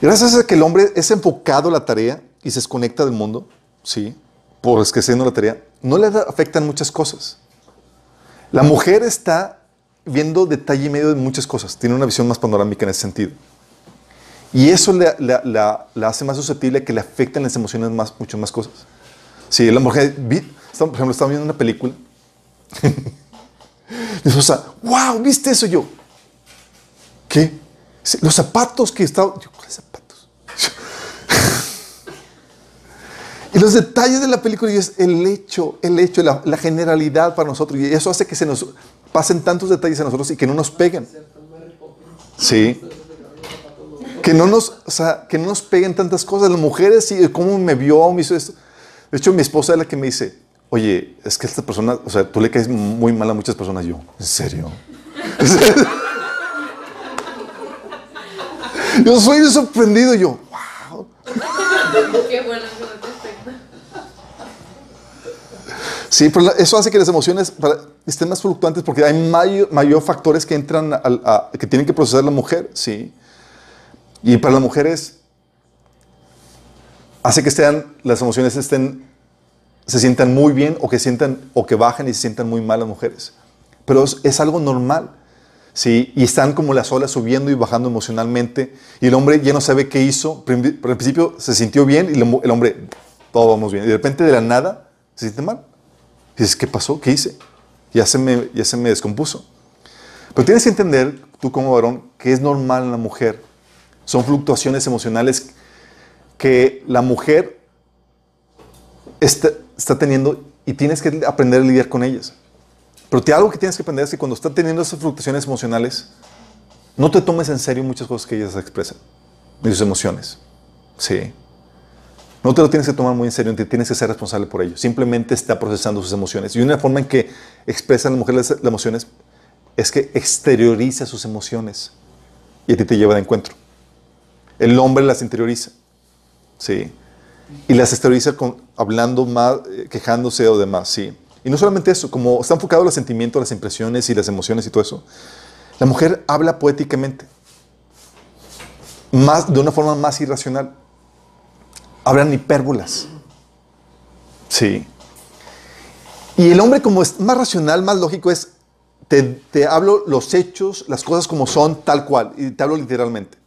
Speaker 1: Gracias a que el hombre es enfocado a la tarea y se desconecta del mundo, ¿sí? Por esqueciendo la tarea, no le afectan muchas cosas. La mujer está viendo detalle y medio de muchas cosas, tiene una visión más panorámica en ese sentido. Y eso la, hace más susceptible a que le afecten las emociones más, muchas más cosas. Sí, la mujer, por ejemplo, estaba viendo una película. Mi esposa, wow, ¿viste eso? Yo, ¿qué? Los zapatos que estaban. Yo, ¿cuáles zapatos? y los detalles de la película y es el hecho, el hecho, la, la, generalidad para nosotros. Y eso hace que se nos pasen tantos detalles a nosotros y que no nos peguen. Sí. Que no nos, o sea, que no nos peguen tantas cosas. Las mujeres, sí, cómo me vio, me hizo esto. De hecho, mi esposa es la que me dice, oye, es que esta persona, o sea, tú le caes muy mal a muchas personas. Yo, ¿en serio? yo soy sorprendido. Yo, wow. Qué bueno Sí, pero eso hace que las emociones estén más fluctuantes porque hay mayor, mayor factores que entran, a, que tienen que procesar la mujer, sí. Y para las mujeres hace que estén, las emociones estén, se sientan muy bien o que, sientan, o que bajen y se sientan muy mal las mujeres. Pero es, algo normal. ¿sí? Y están como las olas subiendo y bajando emocionalmente. Y el hombre ya no sabe qué hizo. Pero al principio se sintió bien y el hombre, todo vamos bien. Y de repente de la nada se siente mal. Y dices, ¿qué pasó? ¿Qué hice? Ya se me, ya se me descompuso. Pero tienes que entender, tú como varón, que es normal en la mujer. Son fluctuaciones emocionales que la mujer está, teniendo y tienes que aprender a lidiar con ellas. Pero te, algo que tienes que aprender es que cuando está teniendo esas fluctuaciones emocionales, no te tomes en serio muchas cosas que ellas expresan, ni sus emociones. Sí. No te lo tienes que tomar muy en serio, tienes que ser responsable por ello. Simplemente está procesando sus emociones. Y una forma en que expresa la mujer las, las emociones es que exterioriza sus emociones y a ti te lleva de encuentro. El hombre las interioriza. ¿sí? Y las exterioriza con, hablando más, eh, quejándose o demás, ¿sí? Y no solamente eso, como está enfocado en los sentimientos, las impresiones y las emociones y todo eso, la mujer habla poéticamente, más, de una forma más irracional. Hablan hipérbolas. Sí. Y el hombre como es más racional, más lógico, es, te, te hablo los hechos, las cosas como son, tal cual, y te hablo literalmente.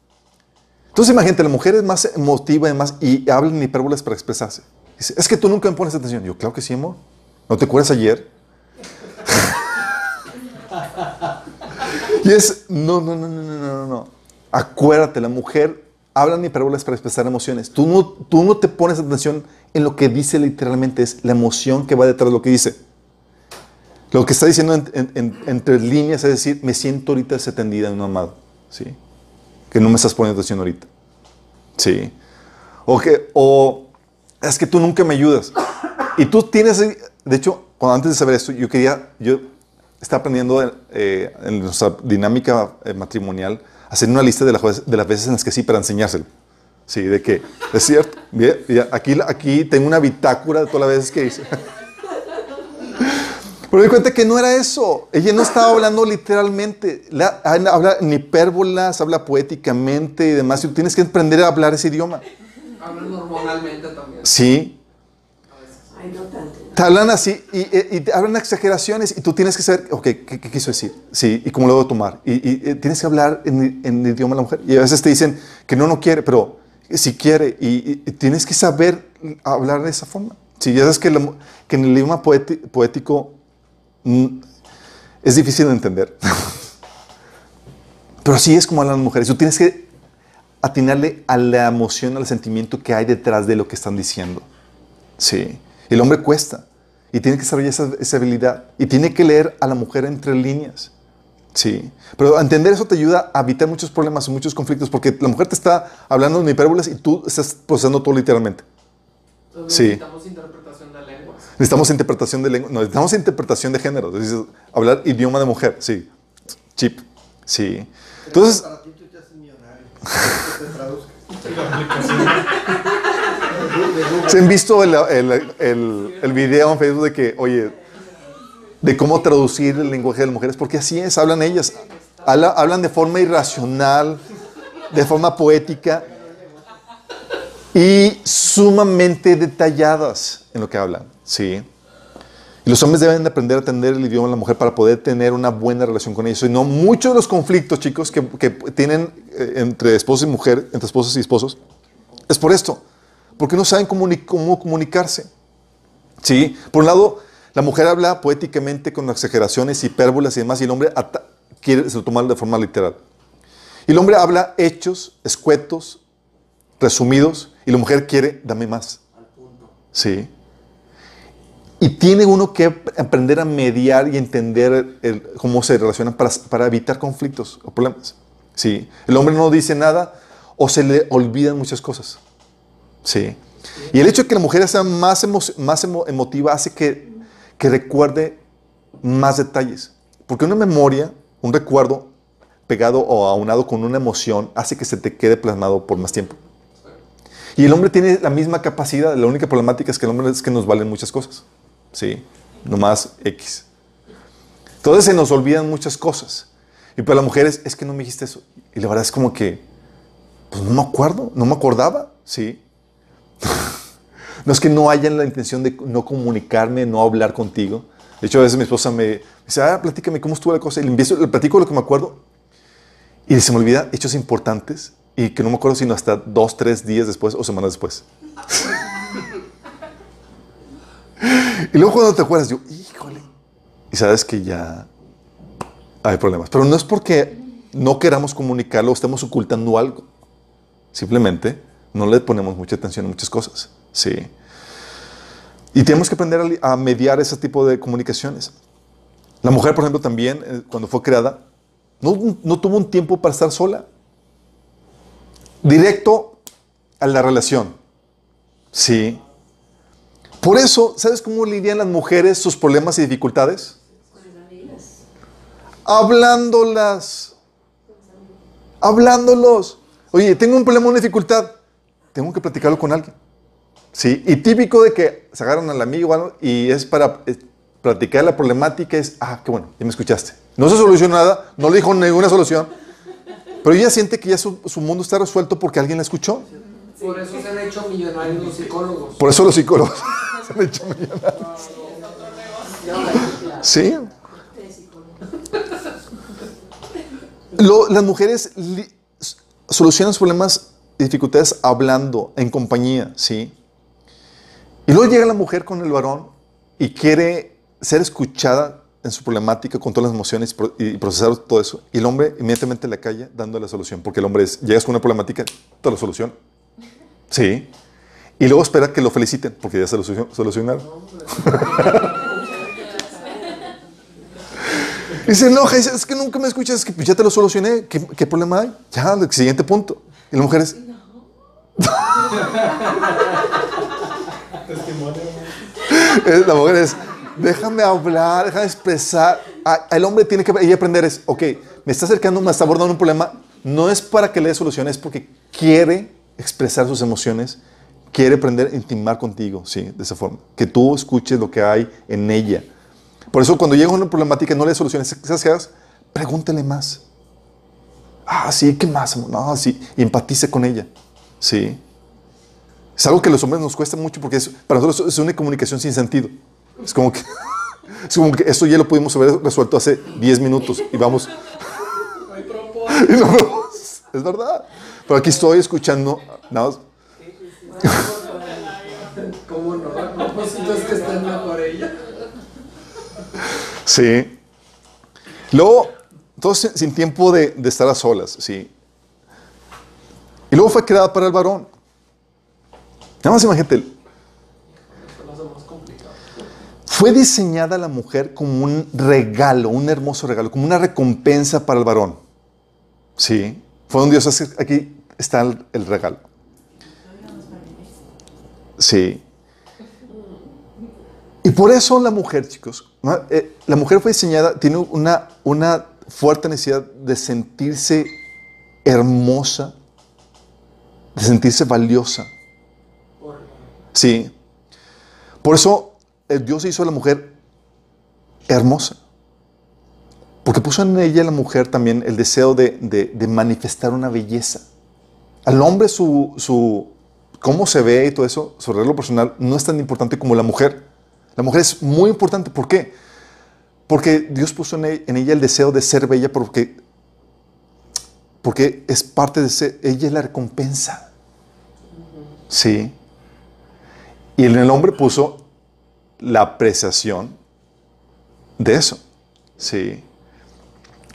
Speaker 1: Entonces imagínate, la mujer es más emotiva y, y habla en hipérboles para expresarse. Dice, es que tú nunca me pones atención. Yo, claro que sí, amor. ¿No te acuerdas ayer? y es, no, no, no, no, no, no, no. Acuérdate, la mujer hablan hipérboles para expresar emociones. Tú no, tú no te pones atención en lo que dice literalmente, es la emoción que va detrás de lo que dice. Lo que está diciendo entre líneas es decir, me siento ahorita desatendida en un amado. ¿sí? Que no me estás poniendo atención ahorita. ¿Sí? O, que, o es que tú nunca me ayudas. Y tú tienes, de hecho, cuando antes de saber esto, yo quería, yo estaba aprendiendo eh, en nuestra dinámica eh, matrimonial, hacer una lista de las, de las veces en las que sí para enseñárselo. Sí, de que es cierto. Bien, aquí, aquí tengo una bitácora de todas las veces que hice. Pero me di cuenta que no era eso. Ella no estaba hablando literalmente. habla en hipérbolas, habla poéticamente y demás. Y tú tienes que aprender a hablar ese idioma.
Speaker 2: Habla normalmente también.
Speaker 1: Sí.
Speaker 3: Ay, no tanto.
Speaker 1: Te hablan así y, y, te hablan exageraciones y tú tienes que saber, ok, ¿qué, quiso decir? Sí, y cómo lo debo tomar. Y, y tienes que hablar en, en, el idioma de la mujer. Y a veces te dicen que no, no quiere, pero si quiere. Y, tienes que saber hablar de esa forma. Si ya sabes que, que en el idioma poético es difícil de entender. Pero así es como hablan las mujeres. Tú tienes que atinarle a la emoción, al sentimiento que hay detrás de lo que están diciendo. Sí. El hombre cuesta. Y tiene que desarrollar esa, esa habilidad. Y tiene que leer a la mujer entre líneas. Sí. Pero entender eso te ayuda a evitar muchos problemas y muchos conflictos. Porque la mujer te está hablando en hipérboles y tú estás procesando todo literalmente.
Speaker 2: sí.
Speaker 1: Necesitamos interpretación de lengua, no, necesitamos interpretación de género, es decir, hablar idioma de mujer, sí. Chip, sí. Entonces. Para ti tú te haces millonario. ¿Se han visto el, el, el, el, video en Facebook de que, oye, de cómo traducir el lenguaje de las mujeres? Porque así es, hablan ellas. hablan de forma irracional, de forma poética y sumamente detalladas en lo que hablan. Sí. Y los hombres deben de aprender a atender el idioma de la mujer para poder tener una buena relación con ellos. Y no muchos de los conflictos, chicos, que, que tienen eh, entre esposos y mujer, entre esposos y esposos, es por esto. Porque no saben cómo, cómo comunicarse. Sí. Por un lado, la mujer habla poéticamente con exageraciones, hipérbolas y demás, y el hombre quiere se lo toma de forma literal. Y el hombre habla hechos, escuetos, resumidos, y la mujer quiere, dame más. Sí. Y tiene uno que aprender a mediar y entender cómo se relacionan para, evitar conflictos o problemas. ¿Sí? El hombre no dice nada o se le olvidan muchas cosas. ¿Sí? Y el hecho de que la mujer sea más, más emotiva hace que, que recuerde más detalles. Porque una memoria, un recuerdo pegado o aunado con una emoción hace que se te quede plasmado por más tiempo. Y el hombre tiene la misma capacidad, la única problemática es que el hombre es que nos valen muchas cosas. ¿Sí? Nomás X. Entonces se nos olvidan muchas cosas. Y para las mujeres, es que no me dijiste eso. Y la verdad es como que, pues no me acuerdo, no me acordaba, ¿sí? no es que no hayan la intención de no comunicarme, no hablar contigo. De hecho, a veces mi esposa me dice, ah, platícame cómo estuvo la cosa. Y le, empiezo, le platico lo que me acuerdo. Y se me olvida hechos importantes y que no me acuerdo sino hasta dos, tres días después o semanas después. Y luego cuando te acuerdas, yo, híjole. Y sabes que ya hay problemas. Pero no es porque no queramos comunicarlo estemos ocultando algo. Simplemente no le ponemos mucha atención a muchas cosas. Sí. Y tenemos que aprender a mediar ese tipo de comunicaciones. La mujer, por ejemplo, también, eh, cuando fue creada, no, no tuvo un tiempo para estar sola. Directo a la relación. Sí. Por eso, ¿sabes cómo lidian las mujeres sus problemas y dificultades? Hablándolas. Hablándolos. Oye, tengo un problema, una dificultad. Tengo que platicarlo con alguien. Sí, y típico de que se agarran al amigo y es para eh, platicar la problemática, es, ah, qué bueno, ya me escuchaste. No se solucionó nada, no le dijo ninguna solución, pero ella siente que ya su, su mundo está resuelto porque alguien la escuchó.
Speaker 2: Por eso se han hecho millonarios los psicólogos.
Speaker 1: Por eso los psicólogos se hecho. Sí. las mujeres solucionan sus problemas y dificultades hablando, en compañía, ¿sí? Y luego llega la mujer con el varón y quiere ser escuchada en su problemática con todas las emociones y procesar todo eso. Y el hombre inmediatamente le calla dando la solución, porque el hombre es, llegas con una problemática, te la solución. Sí. Y luego espera que lo feliciten, porque ya se lo solucionaron. y se enoja y dice, es que nunca me escuchas, es que ya te lo solucioné, ¿qué, qué problema hay? Ya, el siguiente punto. Y la mujer es... la mujer es, déjame hablar, déjame expresar. El hombre tiene que aprender es, ok, me está acercando, me está abordando un problema, no es para que le dé soluciones, es porque quiere expresar sus emociones, quiere aprender a intimar contigo, sí, de esa forma. Que tú escuches lo que hay en ella. Por eso cuando llega una problemática no le soluciones, ¿sabes qué hagas? Pregúntele más. Ah, sí, ¿qué más? No, sí, y empatice con ella. Sí. Es algo que a los hombres nos cuesta mucho porque para nosotros es una comunicación sin sentido. Es como que, es como que esto ya lo pudimos haber resuelto hace 10 minutos y vamos. y no, es verdad. Pero aquí estoy escuchando. Nada más.
Speaker 2: ¿Cómo no? Que estén mejor ella.
Speaker 1: Sí. Luego, todos sin tiempo de, de estar a solas, sí. Y luego fue creada para el varón. Nada más imagínate. Fue diseñada la mujer como un regalo, un hermoso regalo, como una recompensa para el varón. Sí. Fue un Dios, aquí está el, regalo. Sí. Y por eso la mujer, chicos, eh, la mujer fue diseñada, tiene una, una fuerte necesidad de sentirse hermosa, de sentirse valiosa. Sí. Por eso el Dios hizo a la mujer hermosa. Porque puso en ella la mujer también el deseo de, manifestar una belleza. Al hombre su, su, cómo se ve y todo eso, su regalo personal, no es tan importante como la mujer. La mujer es muy importante. ¿Por qué? Porque Dios puso en e, ella el deseo de ser bella porque, porque es parte de ser, ella es la recompensa. Sí. Y en el hombre puso la apreciación de eso. Sí.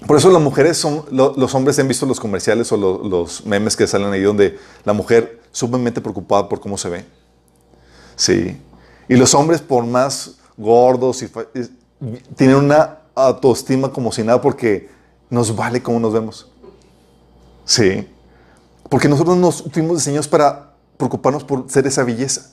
Speaker 1: Por eso las mujeres son, los hombres han visto los comerciales o los memes que salen ahí donde la mujer sumamente preocupada por cómo se ve. Sí. Y los hombres por más gordos y tienen una autoestima como si nada porque nos vale cómo nos vemos. Sí. Porque nosotros nos fuimos diseñados para preocuparnos por ser esa belleza.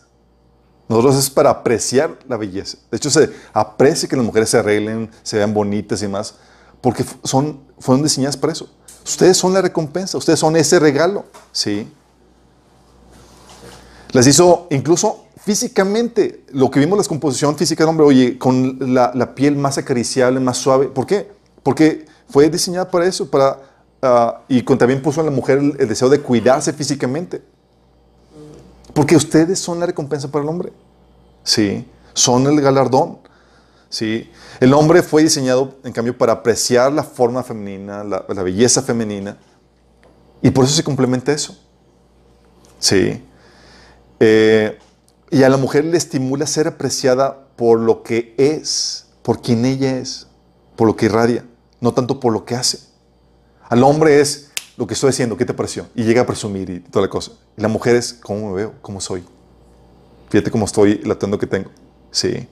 Speaker 1: Nosotros es para apreciar la belleza. De hecho, se aprecia que las mujeres se arreglen, se vean bonitas y más, porque son, fueron diseñadas para eso. Ustedes son la recompensa, ustedes son ese regalo. ¿sí? Las hizo incluso físicamente, lo que vimos la composición física del hombre, oye, con la, piel más acariciable, más suave. ¿Por qué? Porque fue diseñada para eso, para, ah, y también puso en la mujer el deseo de cuidarse físicamente. Porque ustedes son la recompensa para el hombre. Sí, son el galardón. Sí, el hombre fue diseñado, en cambio, para apreciar la forma femenina, la, belleza femenina. Y por eso se complementa eso. Sí. Eh, y a la mujer le estimula ser apreciada por lo que es, por quien ella es, por lo que irradia, no tanto por lo que hace. Al hombre es, lo que estoy haciendo, ¿qué te pareció? Y llega a presumir y toda la cosa. Y la mujer es, ¿cómo me veo? ¿Cómo soy? Fíjate cómo estoy, el atuendo que tengo. Sí.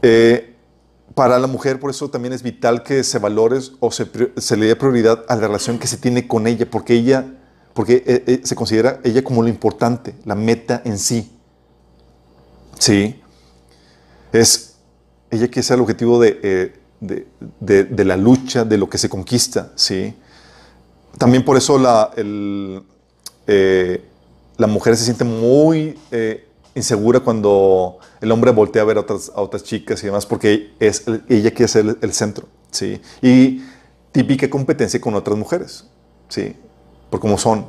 Speaker 1: Eh, para la mujer, por eso también es vital que se valore o se, le dé prioridad a la relación que se tiene con ella, porque ella, porque eh, eh, se considera ella como lo importante, la meta en sí. Sí. Es, ella quiere ser el objetivo de, de, de, la lucha, de lo que se conquista, ¿sí? También por eso la, eh, la mujer se siente muy eh, insegura cuando el hombre voltea a ver a otras, chicas y demás, porque es, ella quiere ser el, centro. ¿sí? Y típica competencia con otras mujeres, ¿sí? Por cómo son,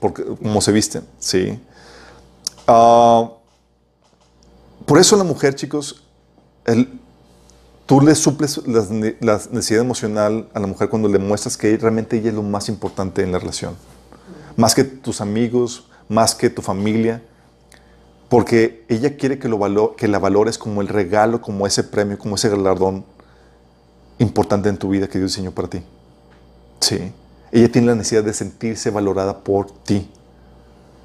Speaker 1: por cómo se visten. ¿sí? Ah, por eso la mujer, chicos, el, tú le suples la necesidad emocional a la mujer cuando le muestras que realmente ella es lo más importante en la relación. Más que tus amigos, más que tu familia. Porque ella quiere que, lo que la valores como el regalo, como ese premio, como ese galardón importante en tu vida que Dios diseñó para ti. Sí. Ella tiene la necesidad de sentirse valorada por ti.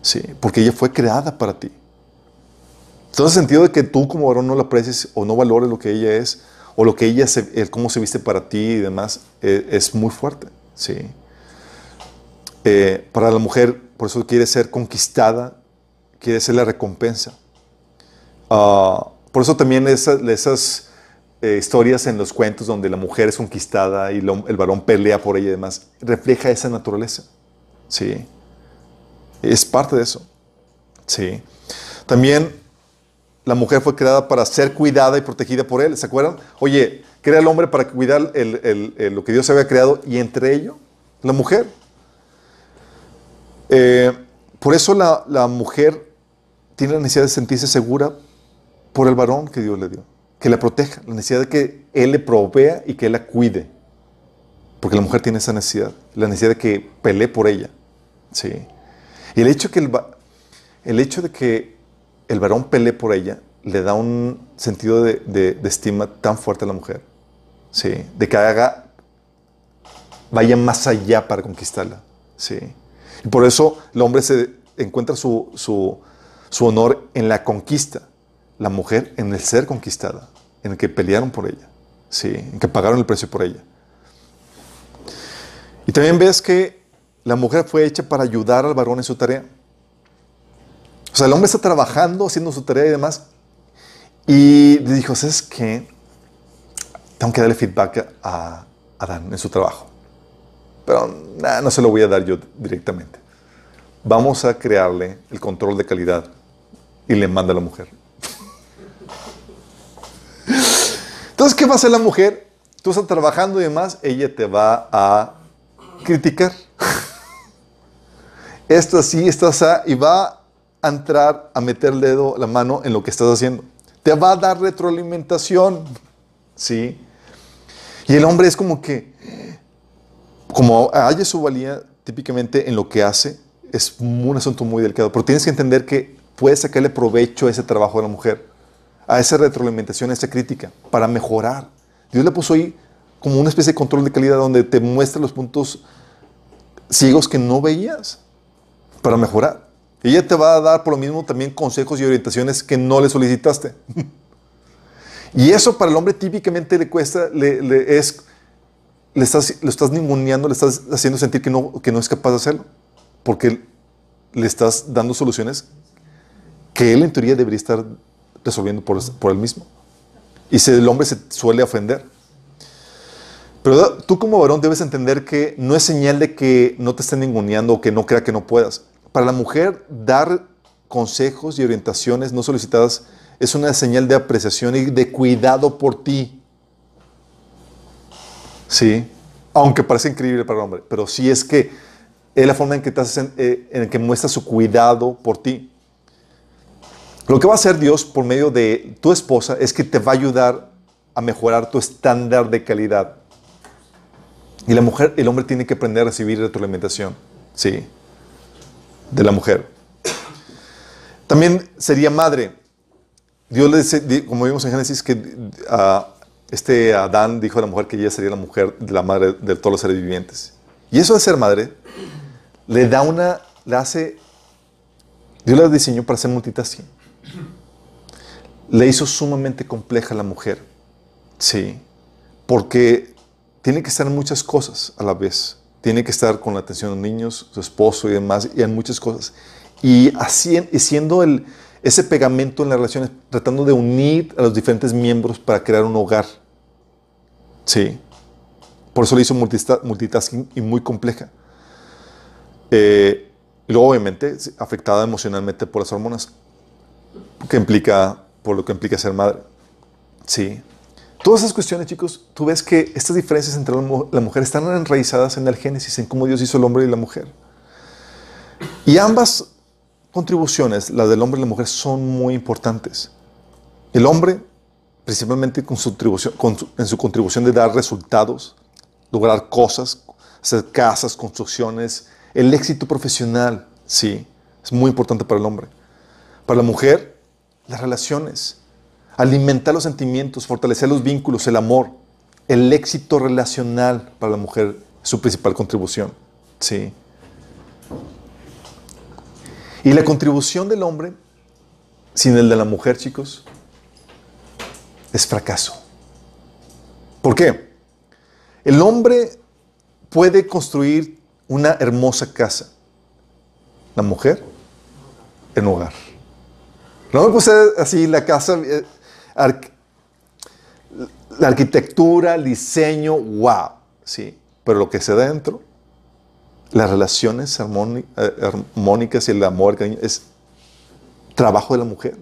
Speaker 1: Sí. Porque ella fue creada para ti. Entonces, el sentido de que tú como varón no la aprecies o no valores lo que ella es, o lo que ella, se, cómo se viste para ti y demás, e, es muy fuerte. Sí. Eh, para la mujer, por eso quiere ser conquistada, quiere ser la recompensa. Ah, por eso también esas eh, historias en los cuentos donde la mujer es conquistada y el varón pelea por ella y demás, refleja esa naturaleza. Sí. Es parte de eso. Sí. También la mujer fue creada para ser cuidada y protegida por él. ¿Se acuerdan? Oye, crea el hombre para cuidar lo que Dios había creado y entre ello la mujer. Eh, por eso la, mujer tiene la necesidad de sentirse segura por el varón que Dios le dio, que la proteja, la necesidad de que Él le provea y que Él la cuide. Porque la mujer tiene esa necesidad, la necesidad de que pelee por ella. Sí. Y el hecho, que el, el hecho de que el varón pelee por ella, le da un sentido de, estima tan fuerte a la mujer, ¿sí? de que haga, vaya más allá para conquistarla. ¿sí? Y por eso el hombre se encuentra su, su honor en la conquista, la mujer en el ser conquistada, en el que pelearon por ella, ¿sí? en que pagaron el precio por ella. Y también ves que la mujer fue hecha para ayudar al varón en su tarea. O sea, el hombre está trabajando, haciendo su tarea y demás. Y le dijo, ¿sabes qué? Tengo que darle feedback a Adán en su trabajo. Pero no se lo voy a dar yo directamente. Vamos a crearle el control de calidad. Y le manda a la mujer. Entonces, ¿qué va a hacer la mujer? Tú estás trabajando y demás, ella te va a criticar. Esto así, esto así, y va a entrar a meter el dedo, la mano en lo que estás haciendo. Te va a dar retroalimentación. ¿Sí? Y el hombre es como que, como haya su valía típicamente en lo que hace, es un asunto muy delicado. Pero tienes que entender que puedes sacarle provecho a ese trabajo de la mujer, a esa retroalimentación, a esa crítica, para mejorar. Dios le puso ahí como una especie de control de calidad donde te muestra los puntos ciegos que no veías para mejorar. Ella te va a dar por lo mismo también consejos y orientaciones que no le solicitaste. y eso para el hombre típicamente le cuesta, le, es, le estás, lo le estás haciendo sentir que no, que no es capaz de hacerlo. Porque le estás dando soluciones que él en teoría debería estar resolviendo por, por él mismo. Y si el hombre se suele ofender. Pero tú como varón debes entender que no es señal de que no te estén ninguneando o que no crea que no puedas. Para la mujer, dar consejos y orientaciones no solicitadas es una señal de apreciación y de cuidado por ti. Sí, aunque parece increíble para el hombre, pero sí es que es la forma en que, eh, en que muestra su cuidado por ti. Lo que va a hacer Dios por medio de tu esposa es que te va a ayudar a mejorar tu estándar de calidad. Y la mujer, el hombre tiene que aprender a recibir retroalimentación. Sí de la mujer. También sería madre. Dios le como vimos en Génesis, que ah, este Adán dijo a la mujer que ella sería la mujer, la madre de todos los seres vivientes. Y eso de ser madre le da una, le hace, Dios la diseñó para ser multitasking. Le hizo sumamente compleja a la mujer. Sí. Porque tiene que estar en muchas cosas a la vez tiene que estar con la atención de niños, su esposo y demás, y en muchas cosas. Y, así, siendo el, ese pegamento en las relaciones, tratando de unir a los diferentes miembros para crear un hogar. Sí. Por eso le hizo multitasking y muy compleja. Eh, y luego, obviamente, afectada emocionalmente por las hormonas, que implica, por lo que implica ser madre. Sí. Todas esas cuestiones, chicos, tú ves que estas diferencias entre la mujer están enraizadas en el Génesis, en cómo Dios hizo el hombre y la mujer. Y ambas contribuciones, las del hombre y la mujer, son muy importantes. El hombre, principalmente con su en su contribución de dar resultados, lograr cosas, hacer casas, construcciones, el éxito profesional, sí, es muy importante para el hombre. Para la mujer, las relaciones, alimentar los sentimientos, fortalecer los vínculos, el amor, el éxito relacional para la mujer, su principal contribución. Sí. Y la contribución del hombre, sin el de la mujer, chicos, es fracaso. ¿Por qué? El hombre puede construir una hermosa casa. La mujer, en hogar. No me puse así la casa, eh, la arquitectura, el diseño, wow, sí. Pero lo que se dentro, las relaciones eh, armónicas y el amor es trabajo de la mujer.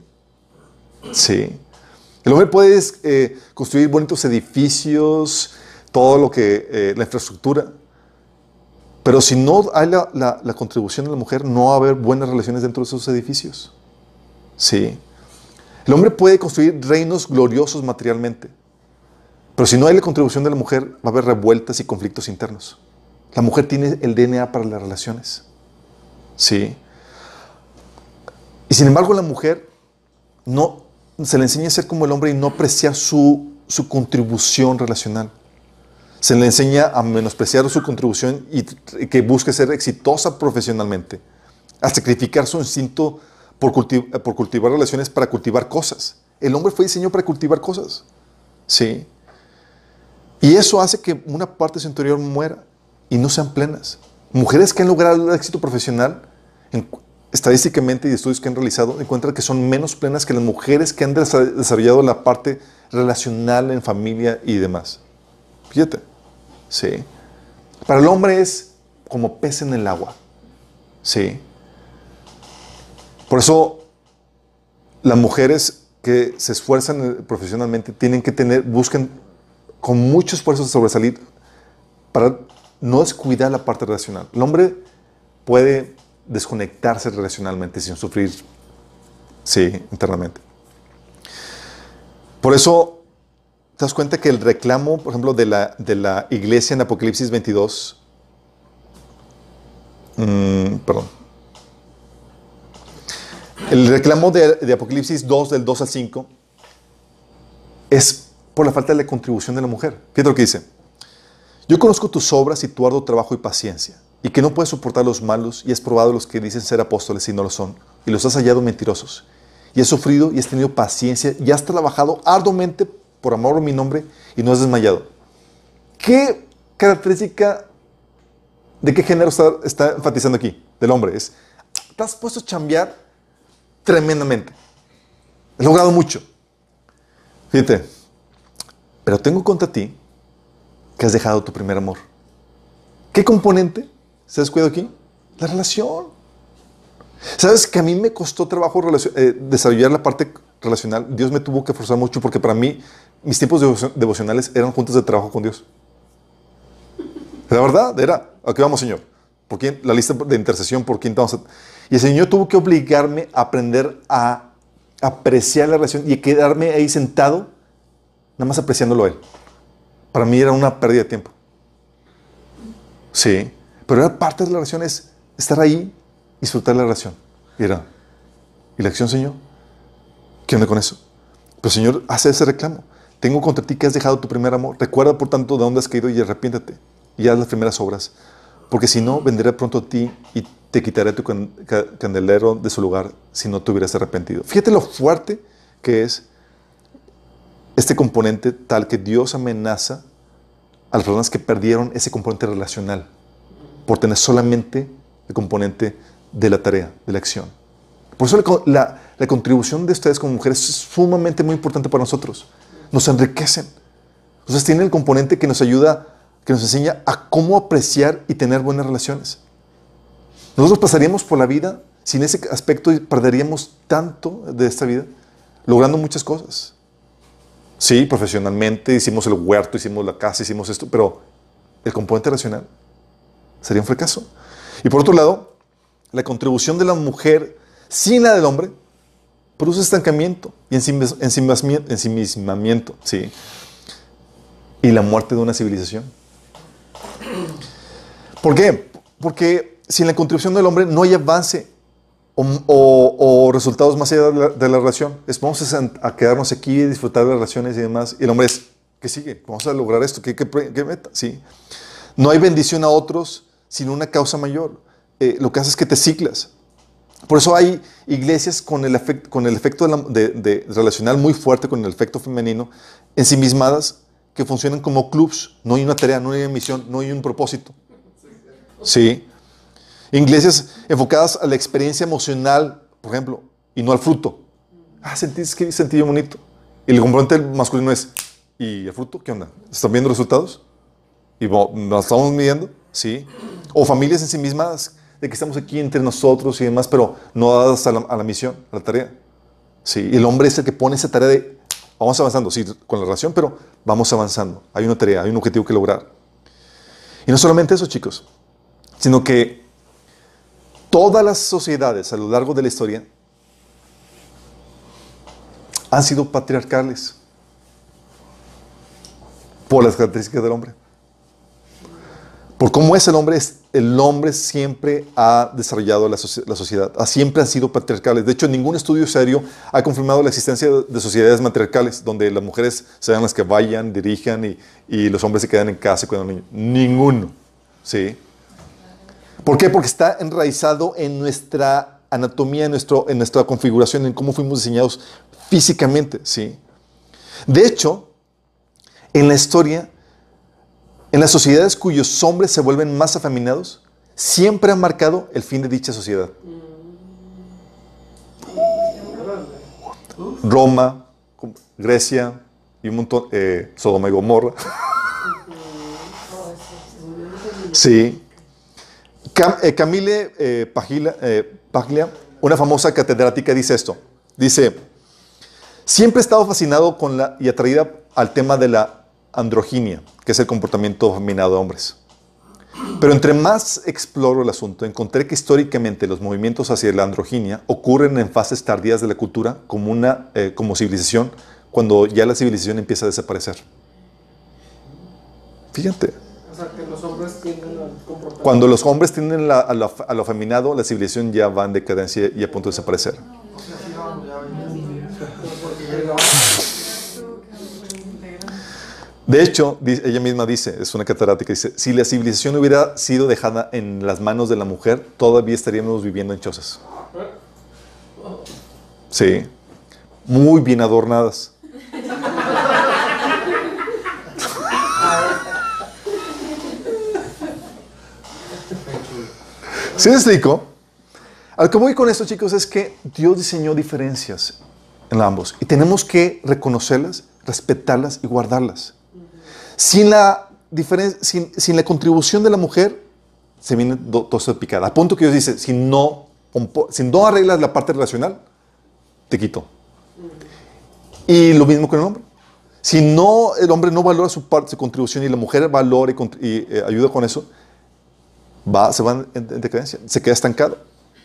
Speaker 1: Sí. El hombre puede eh, construir bonitos edificios, todo lo que, la infraestructura, pero si no hay la, contribución de la mujer, no va a haber buenas relaciones dentro de esos edificios. Sí. El hombre puede construir reinos gloriosos materialmente, pero si no hay la contribución de la mujer, va a haber revueltas y conflictos internos. La mujer tiene el DNA para las relaciones. Sí. Y sin embargo, la mujer no se le enseña a ser como el hombre y no apreciar su, su contribución relacional se le enseña a menospreciar su contribución y que busque ser exitosa profesionalmente, a sacrificar su instinto por, por cultivar relaciones para cultivar cosas. El hombre fue diseñado para cultivar cosas. Sí. Y eso hace que una parte de su interior muera y no sean plenas. Mujeres que han logrado el éxito profesional, estadísticamente y estudios que han realizado, encuentran que son menos plenas que las mujeres que han desarrollado la parte relacional en familia y demás. Fíjate. ¿sí? Para el hombre es como pez en el agua, ¿sí? Por eso las mujeres que se esfuerzan profesionalmente tienen que tener, busquen con mucho esfuerzo sobresalir para no descuidar la parte relacional. El hombre puede desconectarse relacionalmente sin sufrir, sí, internamente. Por eso ¿Te das cuenta que el reclamo, por ejemplo, de la, de la iglesia en Apocalipsis 22, mm, perdón, el reclamo de, Apocalipsis 2, del 2 al 5, es por la falta de la contribución de la mujer. Fíjate lo que dice. Yo conozco tus obras y tu arduo trabajo y paciencia, y que no puedes soportar los malos, y has probado los que dicen ser apóstoles y no lo son, y los has hallado mentirosos. Y has sufrido y has tenido paciencia, y has trabajado arduamente por amor a mi nombre y no has desmayado. ¿Qué característica de qué género está, enfatizando aquí? Del hombre. Es, te has puesto a chambear tremendamente. He logrado mucho. Fíjate, pero tengo contra ti que has dejado tu primer amor. ¿Qué componente se ha descuidado aquí? La relación. ¿Sabes que a mí me costó trabajo eh, desarrollar la parte relacional? Dios me tuvo que forzar mucho porque para mí mis tiempos devocionales eran juntos de trabajo con Dios. La verdad, era, aquí vamos, Señor. La lista de intercesión, ¿por quién vamos a...? Y el Señor tuvo que obligarme a aprender a apreciar la relación y quedarme ahí sentado, nada más apreciándolo a Él. Para mí era una pérdida de tiempo. Sí, pero era parte de la relación, es estar ahí y disfrutar la relación. Y era, ¿y la acción, Señor? ¿Qué onda con eso? Pero el Señor hace ese reclamo. Tengo contra ti que has dejado tu primer amor. Recuerda, por tanto, de dónde has caído y arrepiéntate. Y haz las primeras obras. Porque si no, vendré pronto a ti y te quitaré tu candelero de su lugar si no te hubieras arrepentido. Fíjate lo fuerte que es este componente tal que Dios amenaza a las personas que perdieron ese componente relacional por tener solamente el componente de la tarea, de la acción. Por eso la, la contribución de ustedes como mujeres es sumamente muy importante para nosotros nos enriquecen. Entonces tienen el componente que nos ayuda, que nos enseña a cómo apreciar y tener buenas relaciones. Nosotros pasaríamos por la vida sin ese aspecto y perderíamos tanto de esta vida, logrando muchas cosas. Sí, profesionalmente, hicimos el huerto, hicimos la casa, hicimos esto, pero el componente racional sería un fracaso. Y por otro lado, la contribución de la mujer sin la del hombre produce estancamiento y ensimismamiento, ¿sí? Y la muerte de una civilización. ¿Por qué? Porque sin la contribución del hombre no hay avance o, resultados más allá de la, relación. Es, a, quedarnos aquí, disfrutar de las relaciones y demás. Y el hombre es, ¿qué sigue? Vamos a lograr esto. ¿Qué, meta? Sí. No hay bendición a otros sin una causa mayor. Eh, lo que hace es que te ciclas. Por eso hay iglesias con el, efecto, de, relacional muy fuerte con el efecto femenino, ensimismadas, que funcionan como clubs. No hay una tarea, no hay una misión, no hay un propósito. Sí. Iglesias enfocadas a la experiencia emocional, por ejemplo, y no al fruto. Ah, sentís que sentí bonito. Y el componente masculino es, ¿y el fruto? ¿Qué onda? ¿Están viendo resultados? ¿Y nos estamos midiendo? Sí. O familias en sí mismas, de que estamos aquí entre nosotros y demás, pero no dadas a la, misión, a la tarea. Sí. Y el hombre es el que pone esa tarea de, vamos avanzando, sí, con la relación, pero vamos avanzando. Hay una tarea, hay un objetivo que lograr. Y no solamente eso, chicos, sino que todas las sociedades a lo largo de la historia han sido patriarcales por las características del hombre. Por cómo es el hombre, el hombre siempre ha desarrollado la, sociedad, siempre han sido patriarcales. De hecho, ningún estudio serio ha confirmado la existencia de sociedades matriarcales, donde las mujeres sean las que vayan, dirijan y, los hombres se quedan en casa y cuidan niños. Ninguno. ¿sí? ¿Por qué? Porque está enraizado en nuestra anatomía, en, nuestro, en nuestra configuración, en cómo fuimos diseñados físicamente. ¿sí? De hecho, en la historia, en las sociedades cuyos hombres se vuelven más afeminados, siempre han marcado el fin de dicha sociedad. Roma, Grecia y un montón, eh, Sodoma y Gomorra. Sí. Eh, Camille eh, Paglia, una famosa catedrática, dice esto. Dice, siempre he estado fascinado con la, y atraída al tema de la androginia, que es el comportamiento femenino de hombres. Pero entre más exploro el asunto, encontré que históricamente los movimientos hacia la androginia ocurren en fases tardías de la cultura como, una, como civilización, cuando ya la civilización empieza a desaparecer. Fíjate. Cuando los hombres tienden a, lo, afeminado, la civilización ya va en decadencia y a punto de desaparecer. De hecho, ella misma dice, es una catedrática, dice, si la civilización hubiera sido dejada en las manos de la mujer, todavía estaríamos viviendo en chozas. Sí, muy bien adornadas. ¿Sí me explico? Al que voy con esto, chicos, es que Dios diseñó diferencias en ambos y tenemos que reconocerlas, respetarlas y guardarlas. Sin la, sin, sin, la contribución de la mujer, se viene todo picada. A punto que Dios dice, si no, si no arreglas la parte relacional, te quito. Y lo mismo con el hombre. Si no, el hombre no valora su parte, su contribución y la mujer valora y, eh, ayuda con eso, va, se va en, decadencia, se queda estancado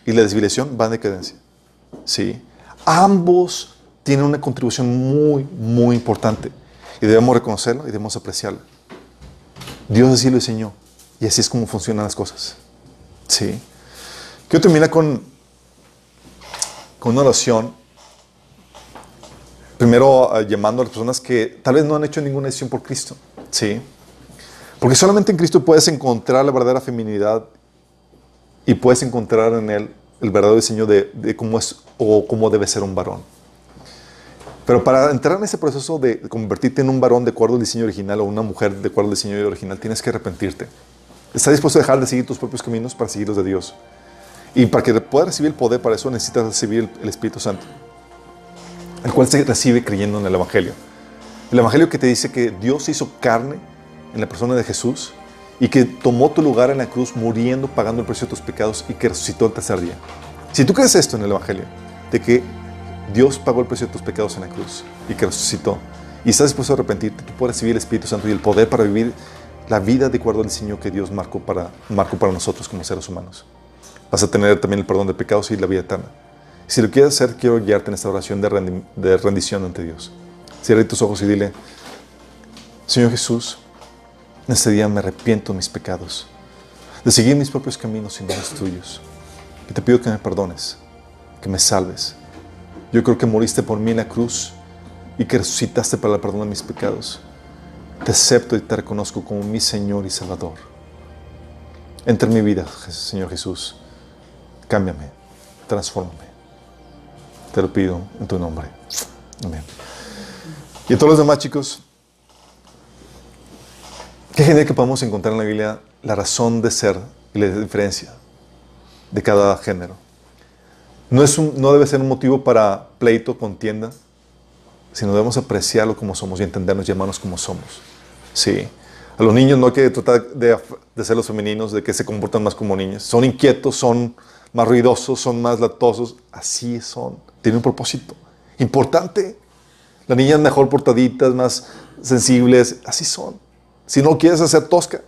Speaker 1: y la desviación va en decadencia. ¿Sí? Ambos tienen una contribución muy, muy importante y debemos reconocerlo y debemos apreciarlo. Dios así lo diseñó y así es como funcionan las cosas. ¿Sí? Quiero terminar con, con una oración. Primero ah, llamando a las personas que tal vez no han hecho ninguna decisión por Cristo. ¿Sí? Porque solamente en Cristo puedes encontrar la verdadera feminidad y puedes encontrar en Él el verdadero diseño de, cómo es o cómo debe ser un varón. Pero para entrar en ese proceso de convertirte en un varón de acuerdo al diseño original o una mujer de acuerdo al diseño original, tienes que arrepentirte. ¿Estás dispuesto a dejar de seguir tus propios caminos para seguir los de Dios? Y para que puedas recibir el poder para eso necesitas recibir el Espíritu Santo, el cual se recibe creyendo en el Evangelio. El Evangelio que te dice que Dios se hizo carne en la persona de Jesús y que tomó tu lugar en la cruz muriendo, pagando el precio de tus pecados y que resucitó el tercer día. Si tú crees esto en el Evangelio, de que Dios pagó el precio de tus pecados en la cruz y que resucitó, y estás dispuesto a arrepentirte, tú puedes recibir el Espíritu Santo y el poder para vivir la vida de acuerdo al diseño que Dios marcó para, marcó para nosotros como seres humanos. Vas a tener también el perdón de pecados y la vida eterna. Si lo quieres hacer, quiero guiarte en esta oración de, de rendición ante Dios. Cierra tus ojos y dile, Señor Jesús, en este día me arrepiento de mis pecados, de seguir mis propios caminos y no los tuyos. Y te pido que me perdones que me salves. Yo creo que moriste por mí en la cruz y que resucitaste para el perdón de mis pecados. Te acepto y te reconozco como mi Señor y Salvador. Entra en mi vida, Señor Jesús. Cámbiame, transfórmame. Te lo pido en tu nombre. Amén. Y a todos los demás chicos, qué genial que podamos encontrar en la Biblia la razón de ser y la diferencia de cada género. No, es un, no debe ser un motivo para pleito, contienda, sino debemos apreciarlo como somos y entendernos y amarnos como somos. Sí. A los niños no hay que tratar de, de ser los femeninos, de que se comportan más como niños. Son inquietos, son más ruidosos, son más latosos. Así son. Tienen un propósito importante. Las niñas mejor portaditas, más sensibles. Así son. Si no quieres hacer tosca,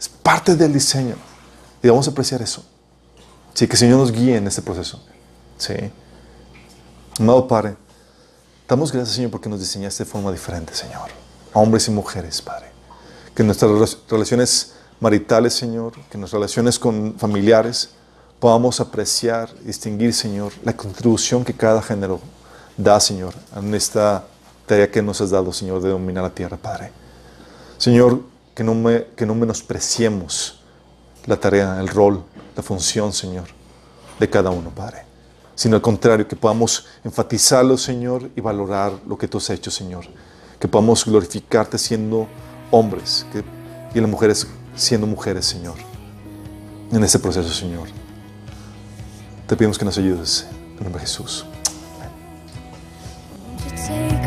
Speaker 1: es parte del diseño. Y vamos apreciar eso. Sí, que Señor nos guíe en este proceso. Sí. Amado Padre, damos gracias, Señor, porque nos diseñaste de forma diferente, Señor. hombres y mujeres, Padre. Que nuestras relaciones maritales, Señor, que nuestras relaciones con familiares, podamos apreciar, distinguir, Señor, la contribución que cada género da, Señor, en esta tarea que nos has dado, Señor, de dominar la tierra, Padre. Señor, que no, me, que no menospreciemos la tarea, el rol, la función, Señor, de cada uno, Padre. Sino al contrario, que podamos enfatizarlo, Señor, y valorar lo que tú has hecho, Señor. Que podamos glorificarte siendo hombres y las mujeres siendo mujeres, Señor. En este proceso, Señor. Te pedimos que nos ayudes. En el nombre de Jesús. Amén.